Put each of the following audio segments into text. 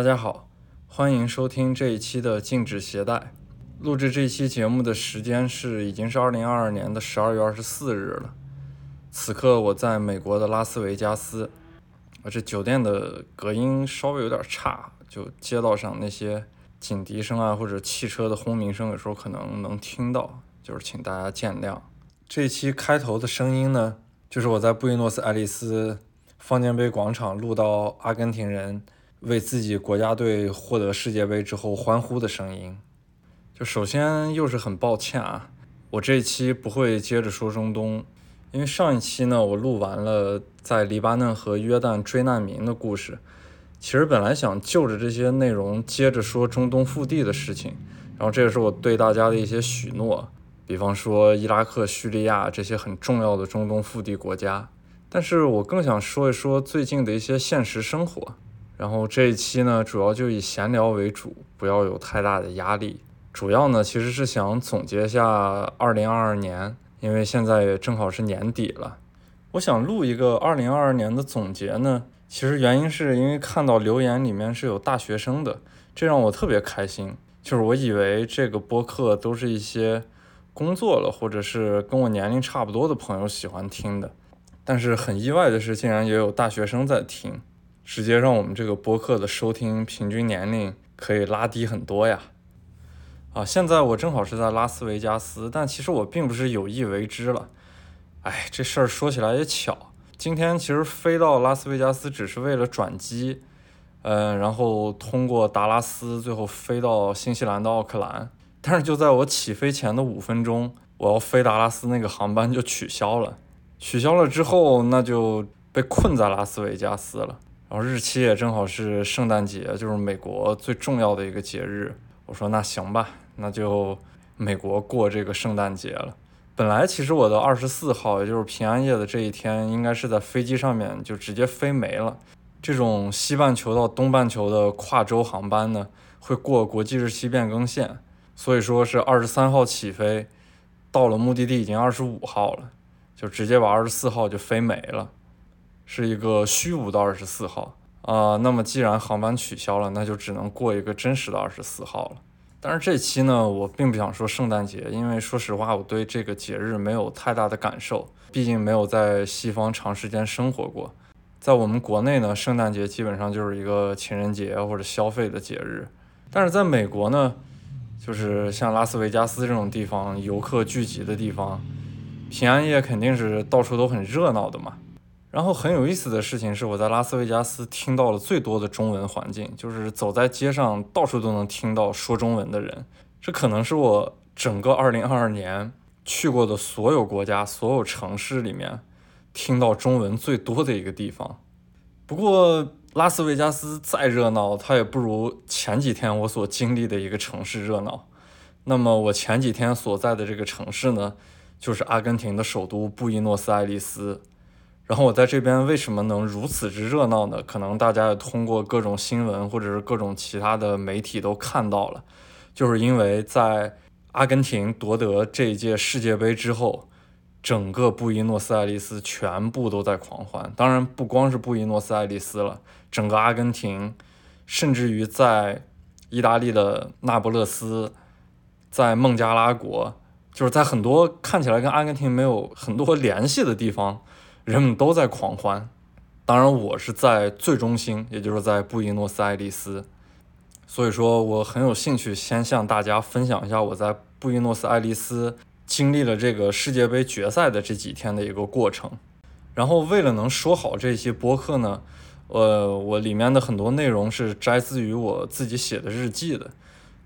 大家好，欢迎收听这一期的禁止携带。录制这期节目的时间是已经是二零二二年的十二月二十四日了。此刻我在美国的拉斯维加斯，啊，这酒店的隔音稍微有点差，就街道上那些警笛声啊或者汽车的轰鸣声，有时候可能能听到，就是请大家见谅。这期开头的声音呢，就是我在布宜诺斯艾利斯方尖碑广场录到阿根廷人。为自己国家队获得世界杯之后欢呼的声音，就首先又是很抱歉啊，我这一期不会接着说中东，因为上一期呢我录完了在黎巴嫩和约旦追难民的故事，其实本来想就着这些内容接着说中东腹地的事情，然后这也是我对大家的一些许诺，比方说伊拉克、叙利亚这些很重要的中东腹地国家，但是我更想说一说最近的一些现实生活。然后这一期呢，主要就以闲聊为主，不要有太大的压力。主要呢，其实是想总结一下2022年，因为现在也正好是年底了。我想录一个2022年的总结呢，其实原因是因为看到留言里面是有大学生的，这让我特别开心。就是我以为这个播客都是一些工作了或者是跟我年龄差不多的朋友喜欢听的，但是很意外的是，竟然也有大学生在听。直接让我们这个播客的收听平均年龄可以拉低很多呀！啊，现在我正好是在拉斯维加斯，但其实我并不是有意为之了。哎，这事儿说起来也巧，今天其实飞到拉斯维加斯只是为了转机，嗯，然后通过达拉斯，最后飞到新西兰的奥克兰。但是就在我起飞前的五分钟，我要飞达拉斯那个航班就取消了。取消了之后，那就被困在拉斯维加斯了。然后日期也正好是圣诞节，就是美国最重要的一个节日。我说那行吧，那就美国过这个圣诞节了。本来其实我的二十四号，也就是平安夜的这一天，应该是在飞机上面就直接飞没了。这种西半球到东半球的跨洲航班呢，会过国际日期变更线，所以说是二十三号起飞，到了目的地已经二十五号了，就直接把二十四号就飞没了。是一个虚无的二十四号啊，那么既然航班取消了，那就只能过一个真实的二十四号了。但是这期呢，我并不想说圣诞节，因为说实话，我对这个节日没有太大的感受，毕竟没有在西方长时间生活过。在我们国内呢，圣诞节基本上就是一个情人节或者消费的节日，但是在美国呢，就是像拉斯维加斯这种地方，游客聚集的地方，平安夜肯定是到处都很热闹的嘛。然后很有意思的事情是，我在拉斯维加斯听到了最多的中文环境，就是走在街上，到处都能听到说中文的人。这可能是我整个2022年去过的所有国家、所有城市里面听到中文最多的一个地方。不过，拉斯维加斯再热闹，它也不如前几天我所经历的一个城市热闹。那么，我前几天所在的这个城市呢，就是阿根廷的首都布宜诺斯艾利斯。然后我在这边为什么能如此之热闹呢？可能大家也通过各种新闻或者是各种其他的媒体都看到了，就是因为在阿根廷夺得这一届世界杯之后，整个布宜诺斯艾利斯全部都在狂欢。当然不光是布宜诺斯艾利斯了，整个阿根廷，甚至于在意大利的那不勒斯，在孟加拉国，就是在很多看起来跟阿根廷没有很多联系的地方。人们都在狂欢，当然我是在最中心，也就是在布宜诺斯艾利斯，所以说我很有兴趣先向大家分享一下我在布宜诺斯艾利斯经历了这个世界杯决赛的这几天的一个过程。然后为了能说好这些播客呢，呃，我里面的很多内容是摘自于我自己写的日记的。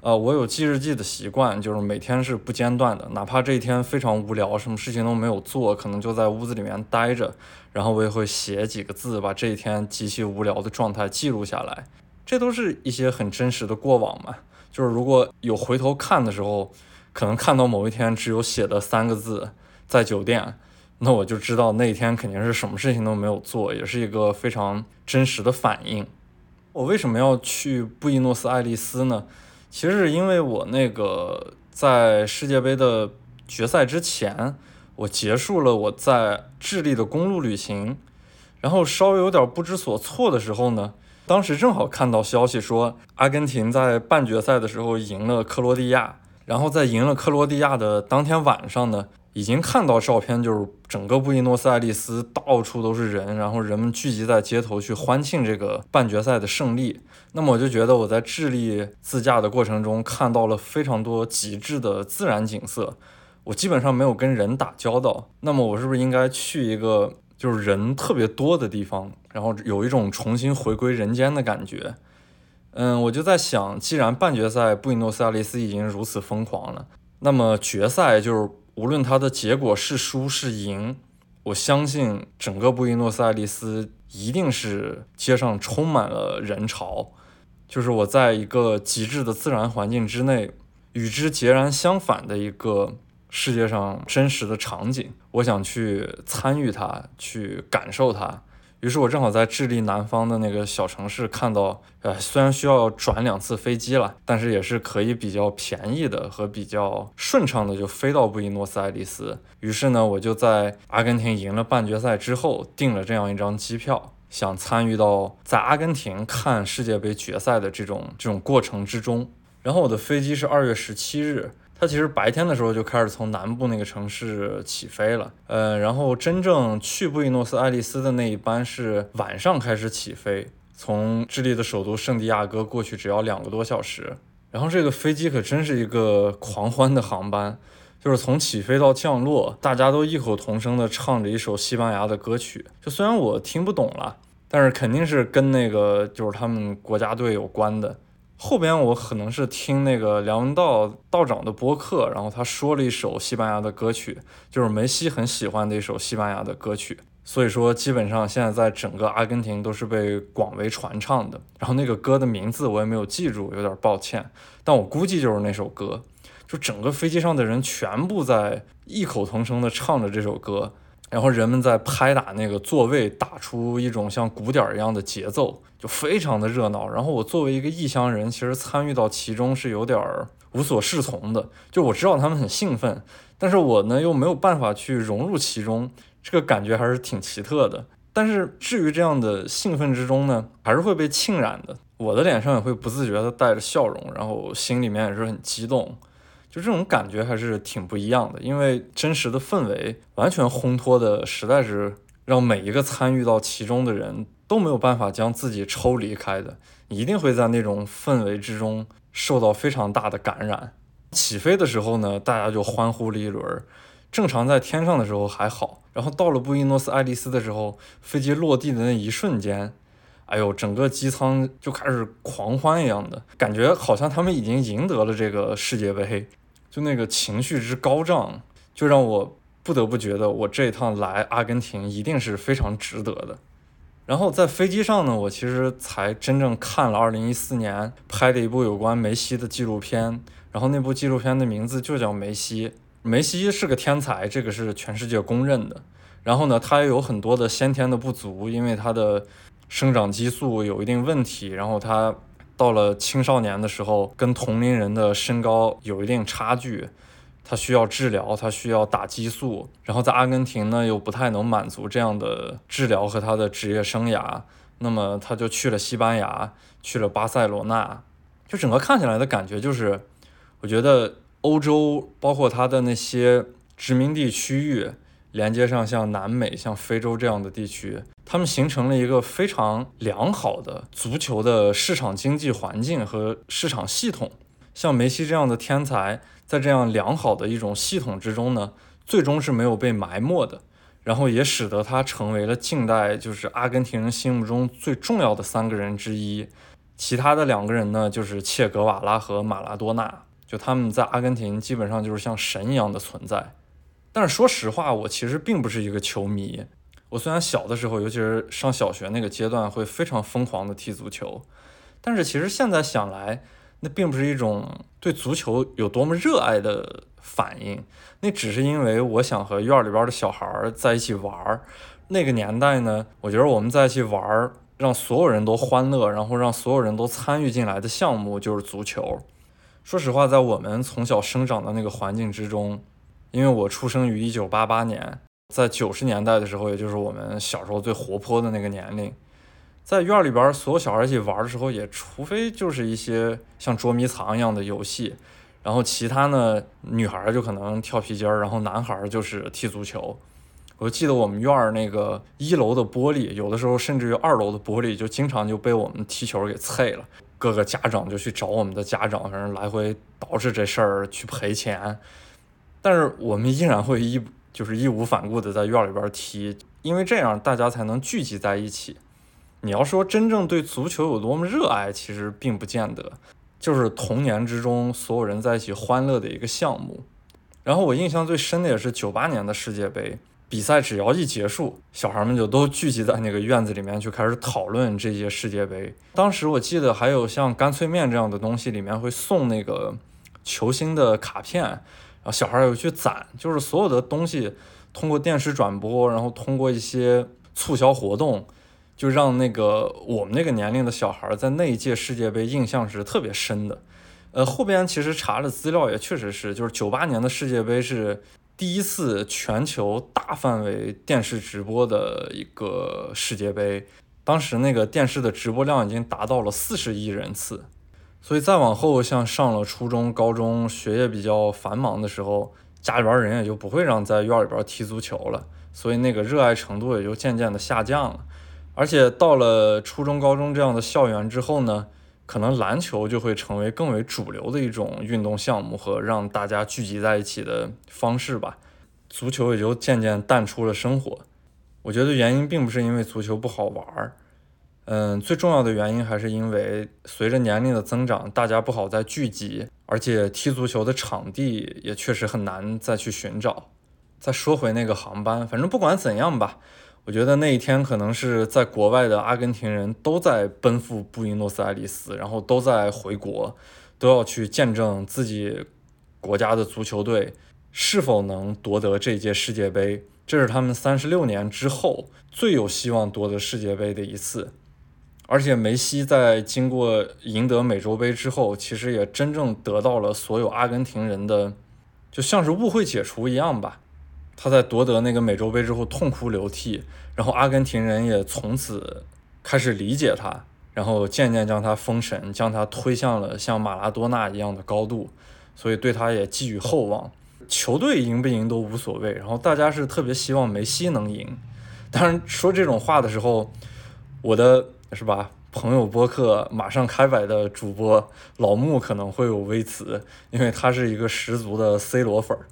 呃，我有记日记的习惯，就是每天是不间断的，哪怕这一天非常无聊，什么事情都没有做，可能就在屋子里面待着，然后我也会写几个字，把这一天极其无聊的状态记录下来。这都是一些很真实的过往嘛。就是如果有回头看的时候，可能看到某一天只有写的三个字，在酒店，那我就知道那一天肯定是什么事情都没有做，也是一个非常真实的反应。我为什么要去布宜诺斯艾利斯呢？其实是因为我那个在世界杯的决赛之前，我结束了我在智利的公路旅行，然后稍微有点不知所措的时候呢，当时正好看到消息说，阿根廷在半决赛的时候赢了克罗地亚，然后在赢了克罗地亚的当天晚上呢，已经看到照片，就是整个布宜诺斯艾利斯到处都是人，然后人们聚集在街头去欢庆这个半决赛的胜利。那么我就觉得我在智利自驾的过程中看到了非常多极致的自然景色，我基本上没有跟人打交道。那么我是不是应该去一个？就是人特别多的地方，然后有一种重新回归人间的感觉。嗯，我就在想，既然半决赛布宜诺斯艾利斯已经如此疯狂了，那么决赛就是无论它的结果是输是赢，我相信整个布宜诺斯艾利斯一定是街上充满了人潮。就是我在一个极致的自然环境之内，与之截然相反的一个。世界上真实的场景，我想去参与它，去感受它。于是我正好在智利南方的那个小城市看到，呃，虽然需要转两次飞机了，但是也是可以比较便宜的和比较顺畅的就飞到布宜诺斯艾利斯。于是呢，我就在阿根廷赢了半决赛之后订了这样一张机票，想参与到在阿根廷看世界杯决赛的这种这种过程之中。然后我的飞机是二月十七日。它其实白天的时候就开始从南部那个城市起飞了，呃，然后真正去布宜诺斯艾利斯的那一班是晚上开始起飞，从智利的首都圣地亚哥过去只要两个多小时。然后这个飞机可真是一个狂欢的航班，就是从起飞到降落，大家都异口同声地唱着一首西班牙的歌曲。就虽然我听不懂了，但是肯定是跟那个就是他们国家队有关的。后边我可能是听那个梁文道道长的播客，然后他说了一首西班牙的歌曲，就是梅西很喜欢的一首西班牙的歌曲。所以说，基本上现在在整个阿根廷都是被广为传唱的。然后那个歌的名字我也没有记住，有点抱歉。但我估计就是那首歌，就整个飞机上的人全部在异口同声的唱着这首歌。然后人们在拍打那个座位，打出一种像鼓点一样的节奏，就非常的热闹。然后我作为一个异乡人，其实参与到其中是有点无所适从的。就我知道他们很兴奋，但是我呢又没有办法去融入其中，这个感觉还是挺奇特的。但是至于这样的兴奋之中呢，还是会被浸染的。我的脸上也会不自觉的带着笑容，然后心里面也是很激动。就这种感觉还是挺不一样的，因为真实的氛围完全烘托的，实在是让每一个参与到其中的人都没有办法将自己抽离开的，一定会在那种氛围之中受到非常大的感染。起飞的时候呢，大家就欢呼了一轮，正常在天上的时候还好，然后到了布宜诺斯艾利斯的时候，飞机落地的那一瞬间，哎呦，整个机舱就开始狂欢一样的感觉，好像他们已经赢得了这个世界杯。就那个情绪之高涨，就让我不得不觉得我这一趟来阿根廷一定是非常值得的。然后在飞机上呢，我其实才真正看了2014年拍的一部有关梅西的纪录片。然后那部纪录片的名字就叫《梅西》。梅西是个天才，这个是全世界公认的。然后呢，他也有很多的先天的不足，因为他的生长激素有一定问题。然后他。到了青少年的时候，跟同龄人的身高有一定差距，他需要治疗，他需要打激素。然后在阿根廷呢，又不太能满足这样的治疗和他的职业生涯，那么他就去了西班牙，去了巴塞罗那。就整个看起来的感觉就是，我觉得欧洲包括他的那些殖民地区域，连接上像南美、像非洲这样的地区。他们形成了一个非常良好的足球的市场经济环境和市场系统。像梅西这样的天才，在这样良好的一种系统之中呢，最终是没有被埋没的。然后也使得他成为了近代就是阿根廷人心目中最重要的三个人之一。其他的两个人呢，就是切格瓦拉和马拉多纳。就他们在阿根廷基本上就是像神一样的存在。但是说实话，我其实并不是一个球迷。我虽然小的时候，尤其是上小学那个阶段，会非常疯狂的踢足球，但是其实现在想来，那并不是一种对足球有多么热爱的反应，那只是因为我想和院里边的小孩在一起玩儿。那个年代呢，我觉得我们在一起玩儿，让所有人都欢乐，然后让所有人都参与进来的项目就是足球。说实话，在我们从小生长的那个环境之中，因为我出生于一九八八年。在九十年代的时候，也就是我们小时候最活泼的那个年龄，在院里边所有小孩一起玩的时候，也除非就是一些像捉迷藏一样的游戏，然后其他呢，女孩就可能跳皮筋儿，然后男孩就是踢足球。我记得我们院儿那个一楼的玻璃，有的时候甚至于二楼的玻璃就经常就被我们踢球给碎了。各个家长就去找我们的家长，反正来回捯饬这事儿去赔钱。但是我们依然会义就是义无反顾的在院里边踢，因为这样大家才能聚集在一起。你要说真正对足球有多么热爱，其实并不见得，就是童年之中所有人在一起欢乐的一个项目。然后我印象最深的也是九八年的世界杯比赛，只要一结束，小孩们就都聚集在那个院子里面，就开始讨论这些世界杯。当时我记得还有像干脆面这样的东西，里面会送那个球星的卡片，然后小孩有去攒，就是所有的东西通过电视转播，然后通过一些促销活动。就让那个我们那个年龄的小孩在那一届世界杯印象是特别深的，呃，后边其实查了资料也确实是，就是九八年的世界杯是第一次全球大范围电视直播的一个世界杯，当时那个电视的直播量已经达到了四十亿人次，所以再往后像上了初中、高中，学业比较繁忙的时候，家里边人也就不会让在院里边踢足球了，所以那个热爱程度也就渐渐的下降了。而且到了初中、高中这样的校园之后呢，可能篮球就会成为更为主流的一种运动项目和让大家聚集在一起的方式吧。足球也就渐渐淡出了生活。我觉得原因并不是因为足球不好玩儿，嗯，最重要的原因还是因为随着年龄的增长，大家不好再聚集，而且踢足球的场地也确实很难再去寻找。再说回那个航班，反正不管怎样吧。我觉得那一天可能是在国外的阿根廷人都在奔赴布宜诺斯艾利斯，然后都在回国，都要去见证自己国家的足球队是否能夺得这届世界杯。这是他们三十六年之后最有希望夺得世界杯的一次。而且梅西在经过赢得美洲杯之后，其实也真正得到了所有阿根廷人的，就像是误会解除一样吧。他在夺得那个美洲杯之后痛哭流涕，然后阿根廷人也从此开始理解他，然后渐渐将他封神，将他推向了像马拉多纳一样的高度，所以对他也寄予厚望。球队赢不赢都无所谓，然后大家是特别希望梅西能赢。当然说这种话的时候，我的是吧朋友播客马上开摆的主播老穆可能会有微词，因为他是一个十足的 C 罗粉儿。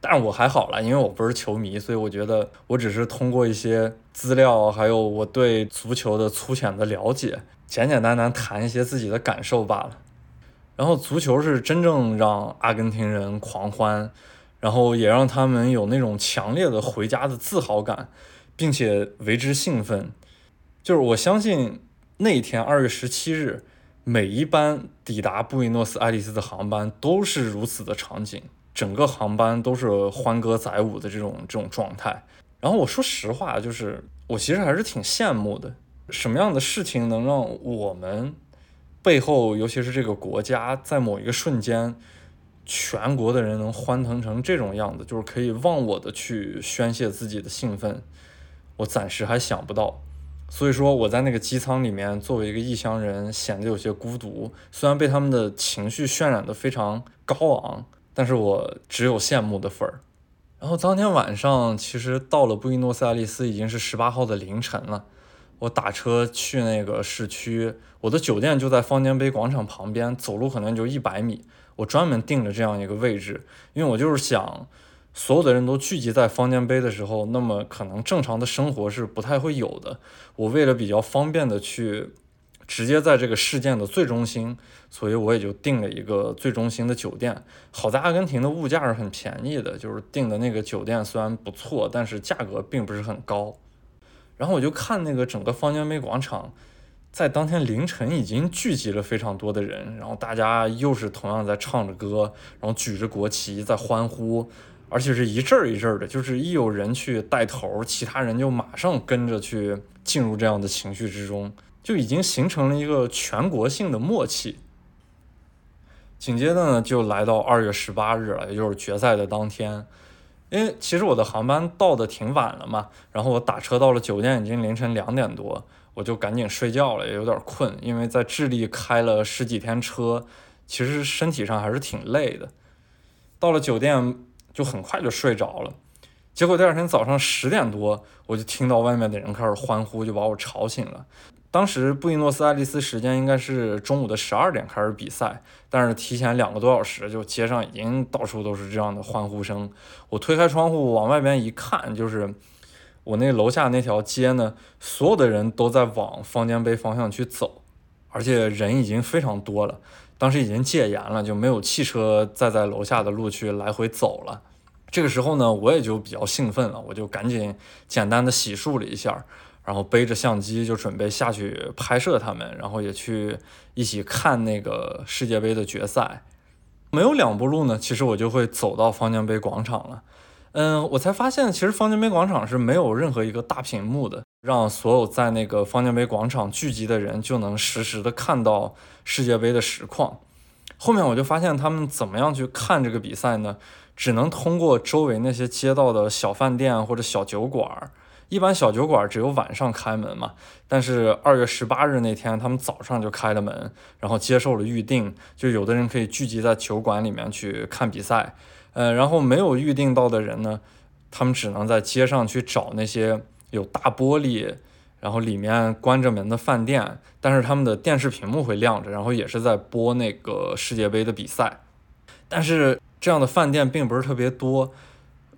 但我还好了，因为我不是球迷，所以我觉得我只是通过一些资料，还有我对足球的粗浅的了解，简简单单谈一些自己的感受罢了。然后足球是真正让阿根廷人狂欢，然后也让他们有那种强烈的回家的自豪感，并且为之兴奋。就是我相信那一天二月十七日，每一班抵达布宜诺斯艾利斯的航班都是如此的场景。整个航班都是欢歌载舞的这种这种状态，然后我说实话，就是我其实还是挺羡慕的。什么样的事情能让我们背后，尤其是这个国家，在某一个瞬间，全国的人能欢腾成这种样子，就是可以忘我的去宣泄自己的兴奋，我暂时还想不到。所以说，我在那个机舱里面，作为一个异乡人，显得有些孤独。虽然被他们的情绪渲染得非常高昂。但是我只有羡慕的份儿。然后当天晚上，其实到了布宜诺斯艾利斯已经是十八号的凌晨了。我打车去那个市区，我的酒店就在方尖碑广场旁边，走路可能就一百米。我专门定了这样一个位置，因为我就是想，所有的人都聚集在方尖碑的时候，那么可能正常的生活是不太会有的。我为了比较方便的去。直接在这个事件的最中心，所以我也就订了一个最中心的酒店。好在阿根廷的物价是很便宜的，就是订的那个酒店虽然不错，但是价格并不是很高。然后我就看那个整个方尖碑广场，在当天凌晨已经聚集了非常多的人，然后大家又是同样在唱着歌，然后举着国旗在欢呼，而且是一阵儿一阵儿的，就是一有人去带头，其他人就马上跟着去进入这样的情绪之中。就已经形成了一个全国性的默契。紧接着呢，就来到二月十八日了，也就是决赛的当天。因为其实我的航班到的挺晚了嘛，然后我打车到了酒店已经凌晨两点多，我就赶紧睡觉了，也有点困，因为在智利开了十几天车，其实身体上还是挺累的。到了酒店就很快就睡着了，结果第二天早上十点多，我就听到外面的人开始欢呼，就把我吵醒了。当时布宜诺斯艾利斯时间应该是中午的十二点开始比赛，但是提前两个多小时，就街上已经到处都是这样的欢呼声。我推开窗户往外边一看，就是我那楼下那条街呢，所有的人都在往方尖碑方向去走，而且人已经非常多了。当时已经戒严了，就没有汽车再在楼下的路去来回走了。这个时候呢，我也就比较兴奋了，我就赶紧简单的洗漱了一下。然后背着相机就准备下去拍摄他们，然后也去一起看那个世界杯的决赛。没有两步路呢，其实我就会走到方尖碑广场了。嗯，我才发现其实方尖碑广场是没有任何一个大屏幕的，让所有在那个方尖碑广场聚集的人就能实时的看到世界杯的实况。后面我就发现他们怎么样去看这个比赛呢？只能通过周围那些街道的小饭店或者小酒馆。一般小酒馆只有晚上开门嘛，但是二月十八日那天，他们早上就开了门，然后接受了预定，就有的人可以聚集在酒馆里面去看比赛，呃，然后没有预定到的人呢，他们只能在街上去找那些有大玻璃，然后里面关着门的饭店，但是他们的电视屏幕会亮着，然后也是在播那个世界杯的比赛，但是这样的饭店并不是特别多，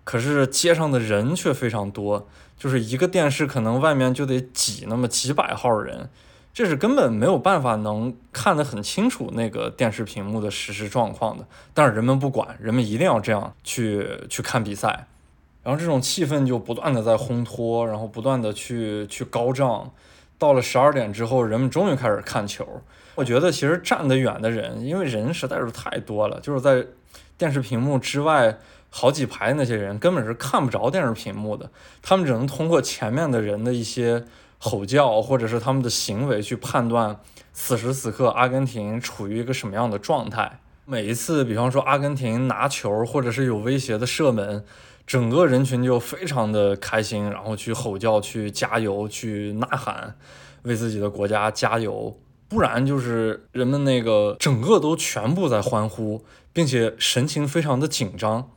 可是街上的人却非常多。就是一个电视，可能外面就得挤那么几百号人，这是根本没有办法能看得很清楚那个电视屏幕的实时状况的。但是人们不管，人们一定要这样去去看比赛，然后这种气氛就不断的在烘托，然后不断的去去高涨。到了十二点之后，人们终于开始看球。我觉得其实站得远的人，因为人实在是太多了，就是在电视屏幕之外。好几排那些人根本是看不着电视屏幕的，他们只能通过前面的人的一些吼叫或者是他们的行为去判断此时此刻阿根廷处于一个什么样的状态。每一次，比方说阿根廷拿球或者是有威胁的射门，整个人群就非常的开心，然后去吼叫、去加油、去呐喊，为自己的国家加油。不然就是人们那个整个都全部在欢呼，并且神情非常的紧张。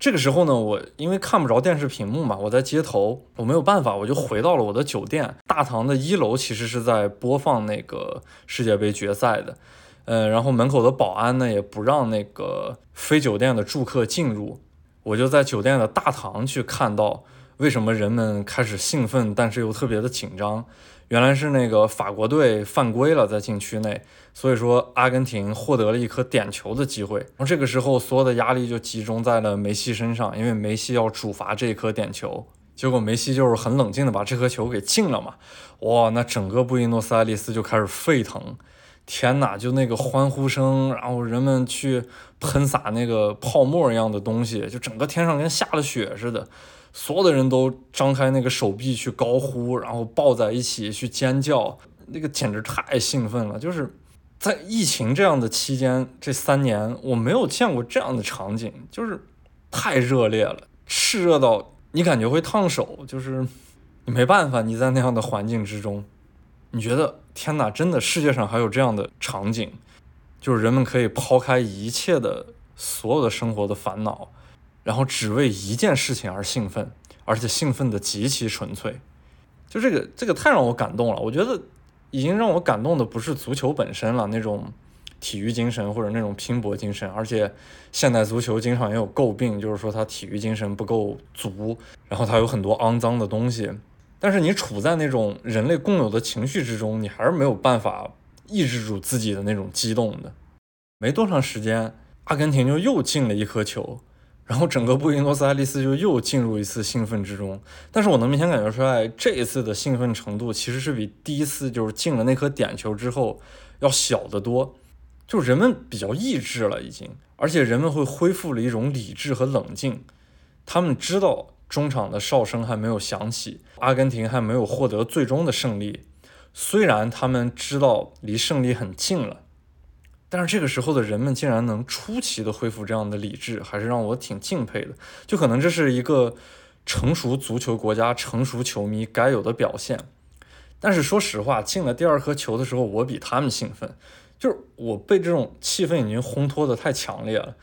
这个时候呢，我因为看不着电视屏幕嘛，我在街头，我没有办法，我就回到了我的酒店。大堂的一楼其实是在播放那个世界杯决赛的，呃，然后门口的保安呢也不让那个非酒店的住客进入，我就在酒店的大堂去看到为什么人们开始兴奋，但是又特别的紧张。原来是那个法国队犯规了，在禁区内，所以说阿根廷获得了一颗点球的机会。然后这个时候，所有的压力就集中在了梅西身上，因为梅西要主罚这颗点球。结果梅西就是很冷静的把这颗球给进了嘛。哇，那整个布宜诺斯艾利斯就开始沸腾，天哪，就那个欢呼声，然后人们去喷洒那个泡沫一样的东西，就整个天上跟下了雪似的。所有的人都张开那个手臂去高呼，然后抱在一起去尖叫，那个简直太兴奋了！就是在疫情这样的期间，这三年我没有见过这样的场景，就是太热烈了，炽热到你感觉会烫手，就是你没办法，你在那样的环境之中，你觉得天哪，真的世界上还有这样的场景，就是人们可以抛开一切的所有的生活的烦恼。然后只为一件事情而兴奋，而且兴奋的极其纯粹，就这个这个太让我感动了。我觉得已经让我感动的不是足球本身了，那种体育精神或者那种拼搏精神。而且现代足球经常也有诟病，就是说它体育精神不够足，然后它有很多肮脏的东西。但是你处在那种人类共有的情绪之中，你还是没有办法抑制住自己的那种激动的。没多长时间，阿根廷就又进了一颗球。然后整个布宜诺斯艾利斯就又进入一次兴奋之中，但是我能明显感觉出来，这一次的兴奋程度其实是比第一次就是进了那颗点球之后要小得多，就人们比较抑制了已经，而且人们会恢复了一种理智和冷静，他们知道中场的哨声还没有响起，阿根廷还没有获得最终的胜利，虽然他们知道离胜利很近了。但是这个时候的人们竟然能出奇的恢复这样的理智，还是让我挺敬佩的。就可能这是一个成熟足球国家、成熟球迷该有的表现。但是说实话，进了第二颗球的时候，我比他们兴奋，就是我被这种气氛已经烘托的太强烈了，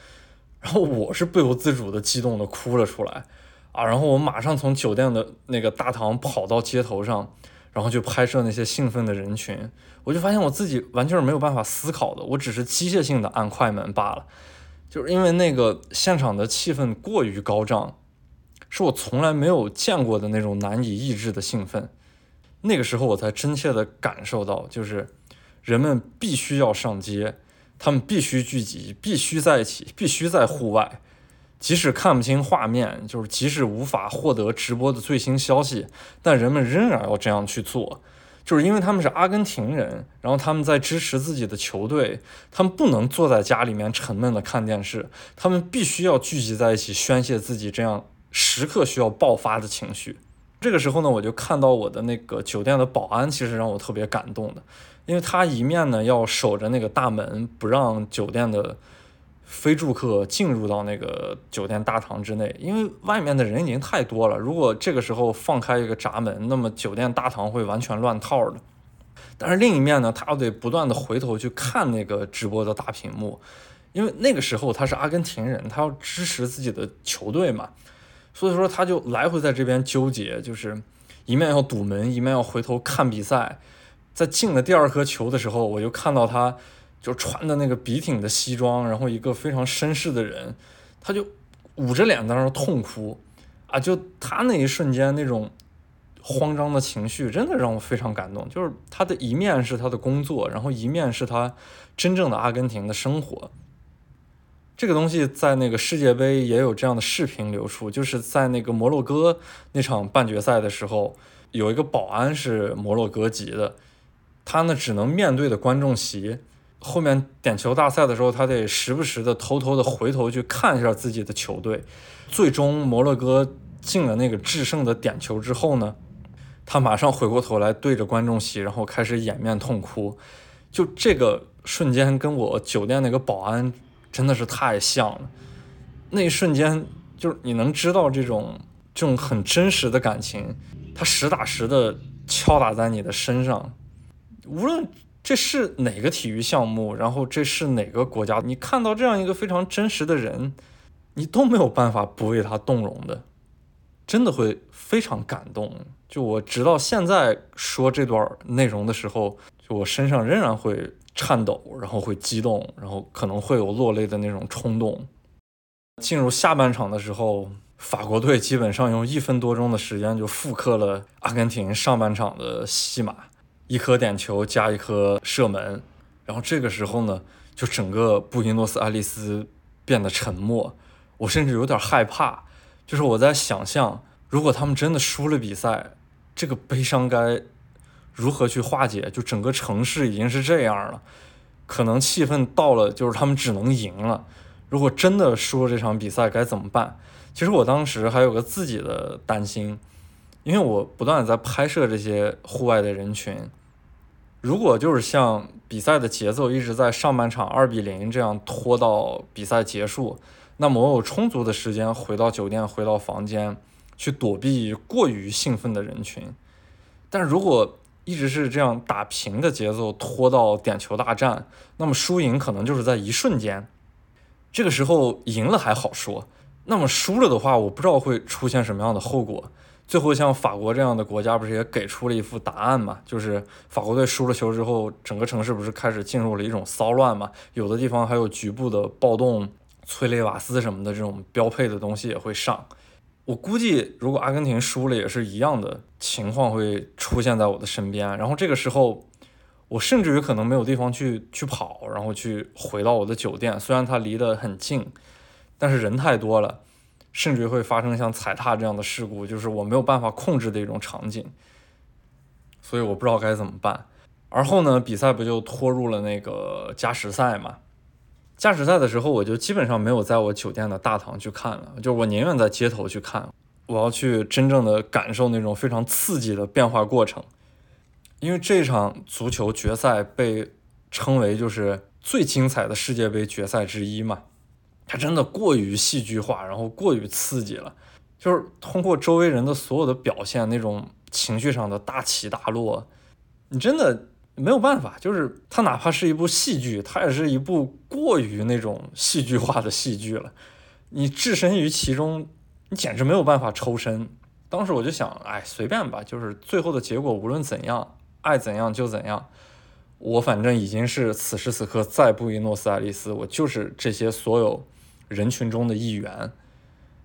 然后我是不由自主的激动的哭了出来啊！然后我马上从酒店的那个大堂跑到街头上，然后就拍摄那些兴奋的人群，我就发现我自己完全是没有办法思考的，我只是机械性的按快门罢了，就是因为那个现场的气氛过于高涨。是我从来没有见过的那种难以抑制的兴奋，那个时候我才真切的感受到，就是人们必须要上街，他们必须聚集，必须在一起，必须在户外，即使看不清画面，就是即使无法获得直播的最新消息，但人们仍然要这样去做，就是因为他们是阿根廷人，然后他们在支持自己的球队，他们不能坐在家里面沉闷的看电视，他们必须要聚集在一起宣泄自己这样。时刻需要爆发的情绪，这个时候呢，我就看到我的那个酒店的保安，其实让我特别感动的，因为他一面呢要守着那个大门，不让酒店的非住客进入到那个酒店大堂之内，因为外面的人已经太多了。如果这个时候放开一个闸门，那么酒店大堂会完全乱套的。但是另一面呢，他要得不断的回头去看那个直播的大屏幕，因为那个时候他是阿根廷人，他要支持自己的球队嘛。所以说，他就来回在这边纠结，就是一面要堵门，一面要回头看比赛。在进了第二颗球的时候，我就看到他，就穿的那个笔挺的西装，然后一个非常绅士的人，他就捂着脸在那痛哭，啊，就他那一瞬间那种慌张的情绪，真的让我非常感动。就是他的一面是他的工作，然后一面是他真正的阿根廷的生活。这个东西在那个世界杯也有这样的视频流出，就是在那个摩洛哥那场半决赛的时候，有一个保安是摩洛哥籍的，他呢只能面对的观众席，后面点球大赛的时候，他得时不时的偷偷的回头去看一下自己的球队。最终摩洛哥进了那个制胜的点球之后呢，他马上回过头来对着观众席，然后开始掩面痛哭。就这个瞬间，跟我酒店那个保安。真的是太像了，那一瞬间就是你能知道这种这种很真实的感情，它实打实的敲打在你的身上。无论这是哪个体育项目，然后这是哪个国家，你看到这样一个非常真实的人，你都没有办法不为他动容的，真的会非常感动。就我直到现在说这段内容的时候，就我身上仍然会。颤抖，然后会激动，然后可能会有落泪的那种冲动。进入下半场的时候，法国队基本上用一分多钟的时间就复刻了阿根廷上半场的戏码，一颗点球加一颗射门。然后这个时候呢，就整个布宜诺斯艾利斯变得沉默，我甚至有点害怕，就是我在想象，如果他们真的输了比赛，这个悲伤该。如何去化解？就整个城市已经是这样了，可能气氛到了，就是他们只能赢了。如果真的输了这场比赛，该怎么办？其实我当时还有个自己的担心，因为我不断的在拍摄这些户外的人群。如果就是像比赛的节奏一直在上半场二比零这样拖到比赛结束，那么我有充足的时间回到酒店，回到房间去躲避过于兴奋的人群。但如果一直是这样打平的节奏拖到点球大战，那么输赢可能就是在一瞬间。这个时候赢了还好说，那么输了的话，我不知道会出现什么样的后果。最后像法国这样的国家不是也给出了一副答案嘛？就是法国队输了球之后，整个城市不是开始进入了一种骚乱嘛？有的地方还有局部的暴动、催泪瓦斯什么的这种标配的东西也会上。我估计，如果阿根廷输了，也是一样的情况会出现在我的身边。然后这个时候，我甚至于可能没有地方去去跑，然后去回到我的酒店。虽然它离得很近，但是人太多了，甚至会发生像踩踏这样的事故，就是我没有办法控制的一种场景。所以我不知道该怎么办。而后呢，比赛不就拖入了那个加时赛嘛？加时赛的时候，我就基本上没有在我酒店的大堂去看了，就我宁愿在街头去看，我要去真正的感受那种非常刺激的变化过程。因为这场足球决赛被称为就是最精彩的世界杯决赛之一嘛，它真的过于戏剧化，然后过于刺激了，就是通过周围人的所有的表现，那种情绪上的大起大落，你真的没有办法，就是它哪怕是一部戏剧，它也是一部过于那种戏剧化的戏剧了。你置身于其中，你简直没有办法抽身。当时我就想，哎，随便吧，就是最后的结果无论怎样，爱怎样就怎样。我反正已经是此时此刻在布宜诺斯艾利斯，我就是这些所有人群中的一员。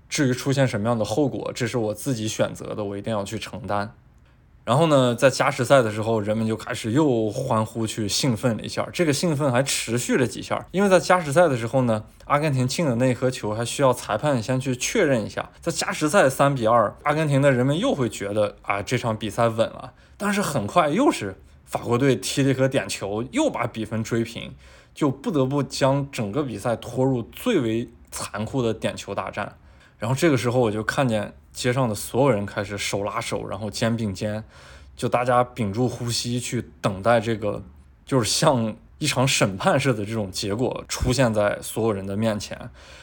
至于出现什么样的后果，这是我自己选择的，我一定要去承担。然后呢，在加时赛的时候，人们就开始又欢呼去兴奋了一下。这个兴奋还持续了几下，因为在加时赛的时候呢，阿根廷进的那颗球还需要裁判先去确认一下。在加时赛三比二，阿根廷的人们又会觉得啊这场比赛稳了。但是很快又是法国队踢了一颗点球，又把比分追平，就不得不将整个比赛拖入最为残酷的点球大战。然后这个时候我就看见。街上的所有人开始手拉手，然后肩并肩，就大家屏住呼吸去等待这个，就是像一场审判似的这种结果出现在所有人的面前。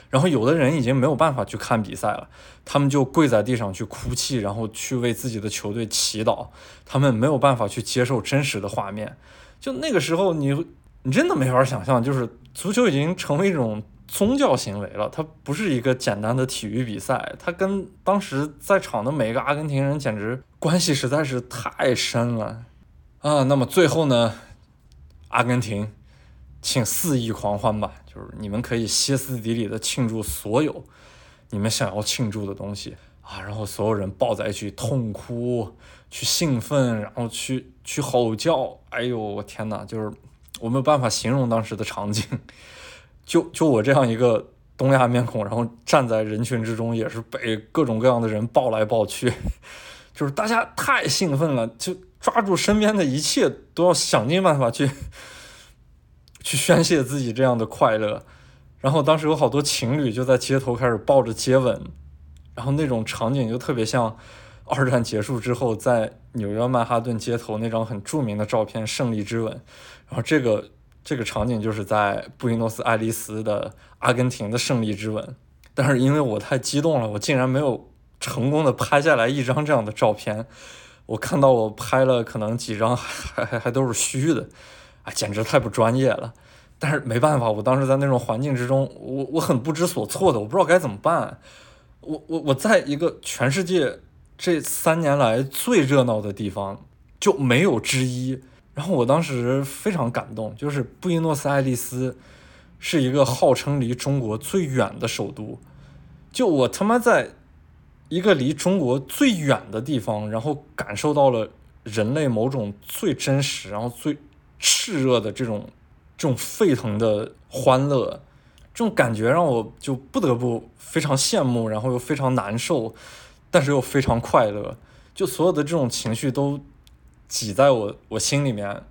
然后有的人已经没有办法去看比赛了，他们就跪在地上去哭泣，然后去为自己的球队祈祷。他们没有办法去接受真实的画面。就那个时候，你你真的没法想象，就是足球已经成为一种。宗教行为了，它不是一个简单的体育比赛，它跟当时在场的每一个阿根廷人简直关系实在是太深了啊！那么最后呢，阿根廷，请肆意狂欢吧，就是你们可以歇斯底里的庆祝所有你们想要庆祝的东西啊！然后所有人抱在一起痛哭，去兴奋，然后去去吼叫，哎呦我天哪，就是我没有办法形容当时的场景。就就我这样一个东亚面孔，然后站在人群之中，也是被各种各样的人抱来抱去，就是大家太兴奋了，就抓住身边的一切，都要想尽办法去 去宣泄自己这样的快乐。然后当时有好多情侣就在街头开始抱着接吻，然后那种场景就特别像二战结束之后在纽约曼哈顿街头那张很著名的照片《胜利之吻》，然后这个。这个场景就是在布宜诺斯艾利斯的阿根廷的胜利之吻，但是因为我太激动了，我竟然没有成功的拍下来一张这样的照片。我看到我拍了可能几张还还还都是虚的，啊，简直太不专业了。但是没办法，我当时在那种环境之中，我我很不知所措的，我不知道该怎么办。我我我在一个全世界这三年来最热闹的地方就没有之一。然后我当时非常感动，就是布宜诺斯艾利斯是一个号称离中国最远的首都，就我他妈在一个离中国最远的地方，然后感受到了人类某种最真实，然后最炽热的这种这种沸腾的欢乐，这种感觉让我就不得不非常羡慕，然后又非常难受，但是又非常快乐，就所有的这种情绪都。挤在我我心里面，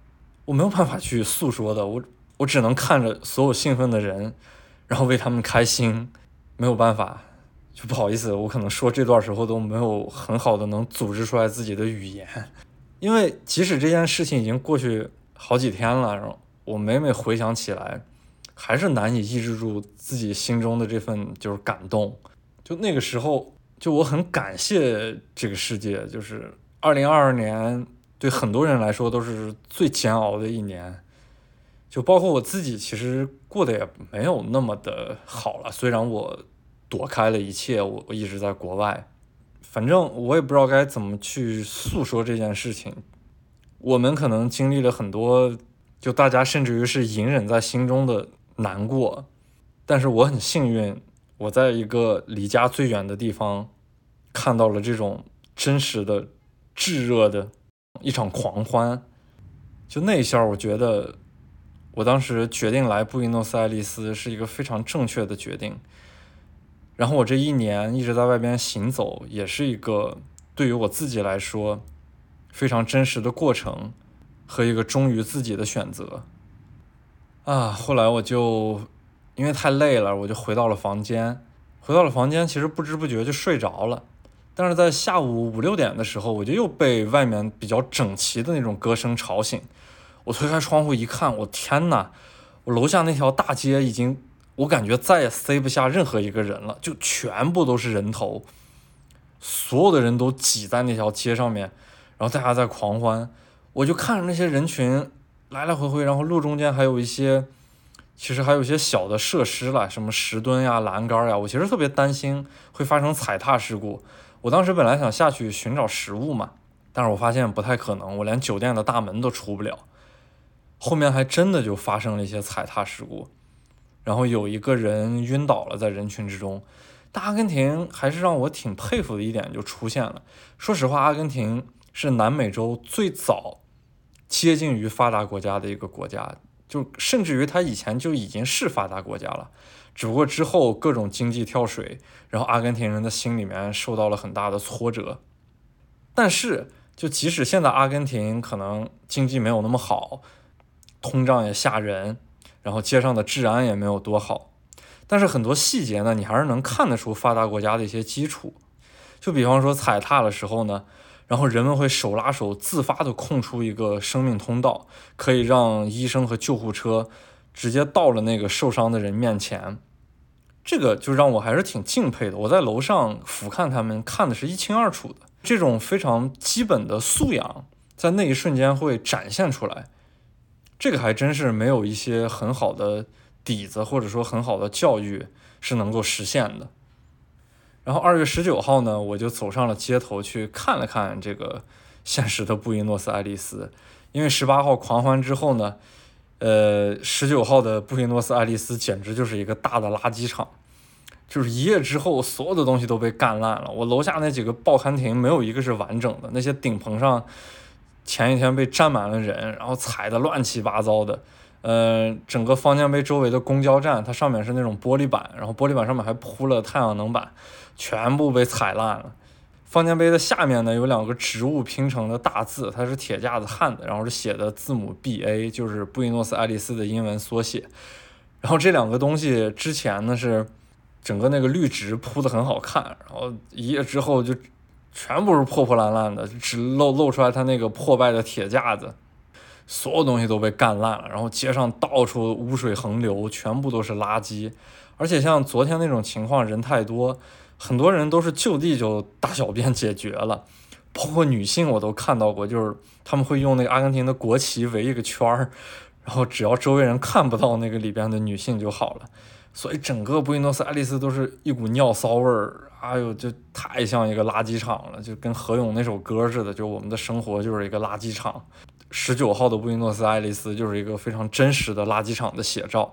我没有办法去诉说的，我我只能看着所有兴奋的人，然后为他们开心，没有办法，就不好意思，我可能说这段时候都没有很好的能组织出来自己的语言，因为即使这件事情已经过去好几天了，然后我每每回想起来，还是难以抑制住自己心中的这份就是感动，就那个时候，就我很感谢这个世界，就是二零二二年。对很多人来说都是最煎熬的一年，就包括我自己，其实过得也没有那么的好了。虽然我躲开了一切，我我一直在国外，反正我也不知道该怎么去诉说这件事情。我们可能经历了很多，就大家甚至于是隐忍在心中的难过，但是我很幸运，我在一个离家最远的地方，看到了这种真实的、炙热的。一场狂欢，就那一下，我觉得我当时决定来布宜诺斯艾利斯是一个非常正确的决定。然后我这一年一直在外边行走，也是一个对于我自己来说非常真实的过程和一个忠于自己的选择。啊，后来我就因为太累了，我就回到了房间。回到了房间，其实不知不觉就睡着了。但是在下午五六点的时候，我就又被外面比较整齐的那种歌声吵醒。我推开窗户一看，我天呐，我楼下那条大街已经，我感觉再也塞不下任何一个人了，就全部都是人头，所有的人都挤在那条街上面，然后大家在狂欢。我就看着那些人群来来回回，然后路中间还有一些，其实还有一些小的设施了，什么石墩呀、栏杆呀，我其实特别担心会发生踩踏事故。我当时本来想下去寻找食物嘛，但是我发现不太可能，我连酒店的大门都出不了。后面还真的就发生了一些踩踏事故，然后有一个人晕倒了在人群之中。但阿根廷还是让我挺佩服的一点就出现了。说实话，阿根廷是南美洲最早接近于发达国家的一个国家，就甚至于它以前就已经是发达国家了，只不过之后各种经济跳水，然后阿根廷人的心里面受到了很大的挫折。但是，就即使现在阿根廷可能经济没有那么好。通胀也吓人，然后街上的治安也没有多好，但是很多细节呢，你还是能看得出发达国家的一些基础。就比方说踩踏的时候呢，然后人们会手拉手自发的空出一个生命通道，可以让医生和救护车直接到了那个受伤的人面前。这个就让我还是挺敬佩的。我在楼上俯瞰他们，看的是一清二楚的。这种非常基本的素养，在那一瞬间会展现出来。这个还真是没有一些很好的底子，或者说很好的教育是能够实现的。然后二月十九号呢，我就走上了街头去看了看这个现实的布宜诺斯艾利斯。因为十八号狂欢之后呢，呃，十九号的布宜诺斯艾利斯简直就是一个大的垃圾场，就是一夜之后所有的东西都被干烂了。我楼下那几个报刊亭没有一个是完整的，那些顶棚上。前一天被站满了人，然后踩的乱七八糟的，呃，整个方尖碑周围的公交站，它上面是那种玻璃板，然后玻璃板上面还铺了太阳能板，全部被踩烂了。方尖碑的下面呢，有两个植物拼成的大字，它是铁架子焊的，然后是写的字母 B A，就是布宜诺斯艾利斯的英文缩写。然后这两个东西之前呢是整个那个绿植铺的很好看，然后一夜之后就。全部是破破烂烂的，只露露出来它那个破败的铁架子，所有东西都被干烂了。然后街上到处污水横流，全部都是垃圾。而且像昨天那种情况，人太多，很多人都是就地就大小便解决了。包括女性我都看到过，就是他们会用那个阿根廷的国旗围一个圈儿，然后只要周围人看不到那个里边的女性就好了。所以整个布宜诺斯艾利斯都是一股尿骚味儿。哎呦，就太像一个垃圾场了，就跟何勇那首歌似的，就我们的生活就是一个垃圾场。十九号的布宜诺斯艾利斯就是一个非常真实的垃圾场的写照。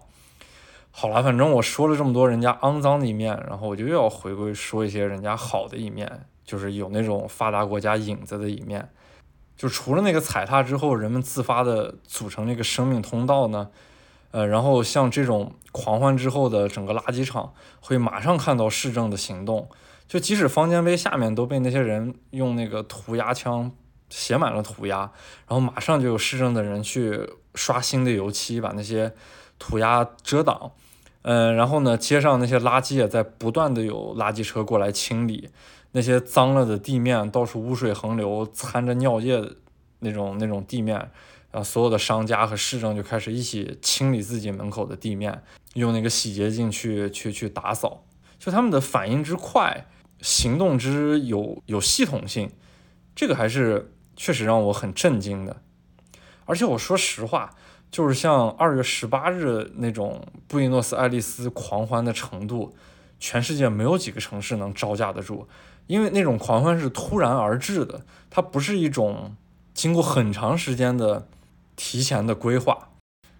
好了，反正我说了这么多人家肮脏的一面，然后我就又要回归说一些人家好的一面，就是有那种发达国家影子的一面。就除了那个踩踏之后，人们自发的组成那个生命通道呢？呃，然后像这种狂欢之后的整个垃圾场，会马上看到市政的行动。就即使方尖碑下面都被那些人用那个涂鸦枪写满了涂鸦，然后马上就有市政的人去刷新的油漆，把那些涂鸦遮挡。嗯，然后呢，街上那些垃圾也在不断的有垃圾车过来清理那些脏了的地面，到处污水横流，掺着尿液的那种那种地面。然后所有的商家和市政就开始一起清理自己门口的地面，用那个洗洁精去去去打扫。就他们的反应之快，行动之有有系统性，这个还是确实让我很震惊的。而且我说实话，就是像二月十八日那种布宜诺斯艾利斯狂欢的程度，全世界没有几个城市能招架得住，因为那种狂欢是突然而至的，它不是一种经过很长时间的。提前的规划，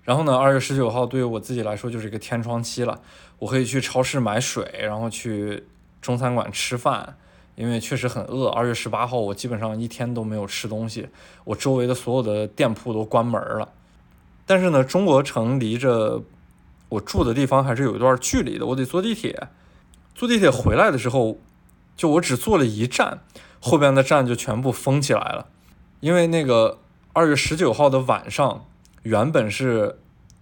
然后呢，二月十九号对于我自己来说就是一个天窗期了，我可以去超市买水，然后去中餐馆吃饭，因为确实很饿。二月十八号我基本上一天都没有吃东西，我周围的所有的店铺都关门了。但是呢，中国城离着我住的地方还是有一段距离的，我得坐地铁。坐地铁回来的时候，就我只坐了一站，后边的站就全部封起来了，因为那个。二月十九号的晚上，原本是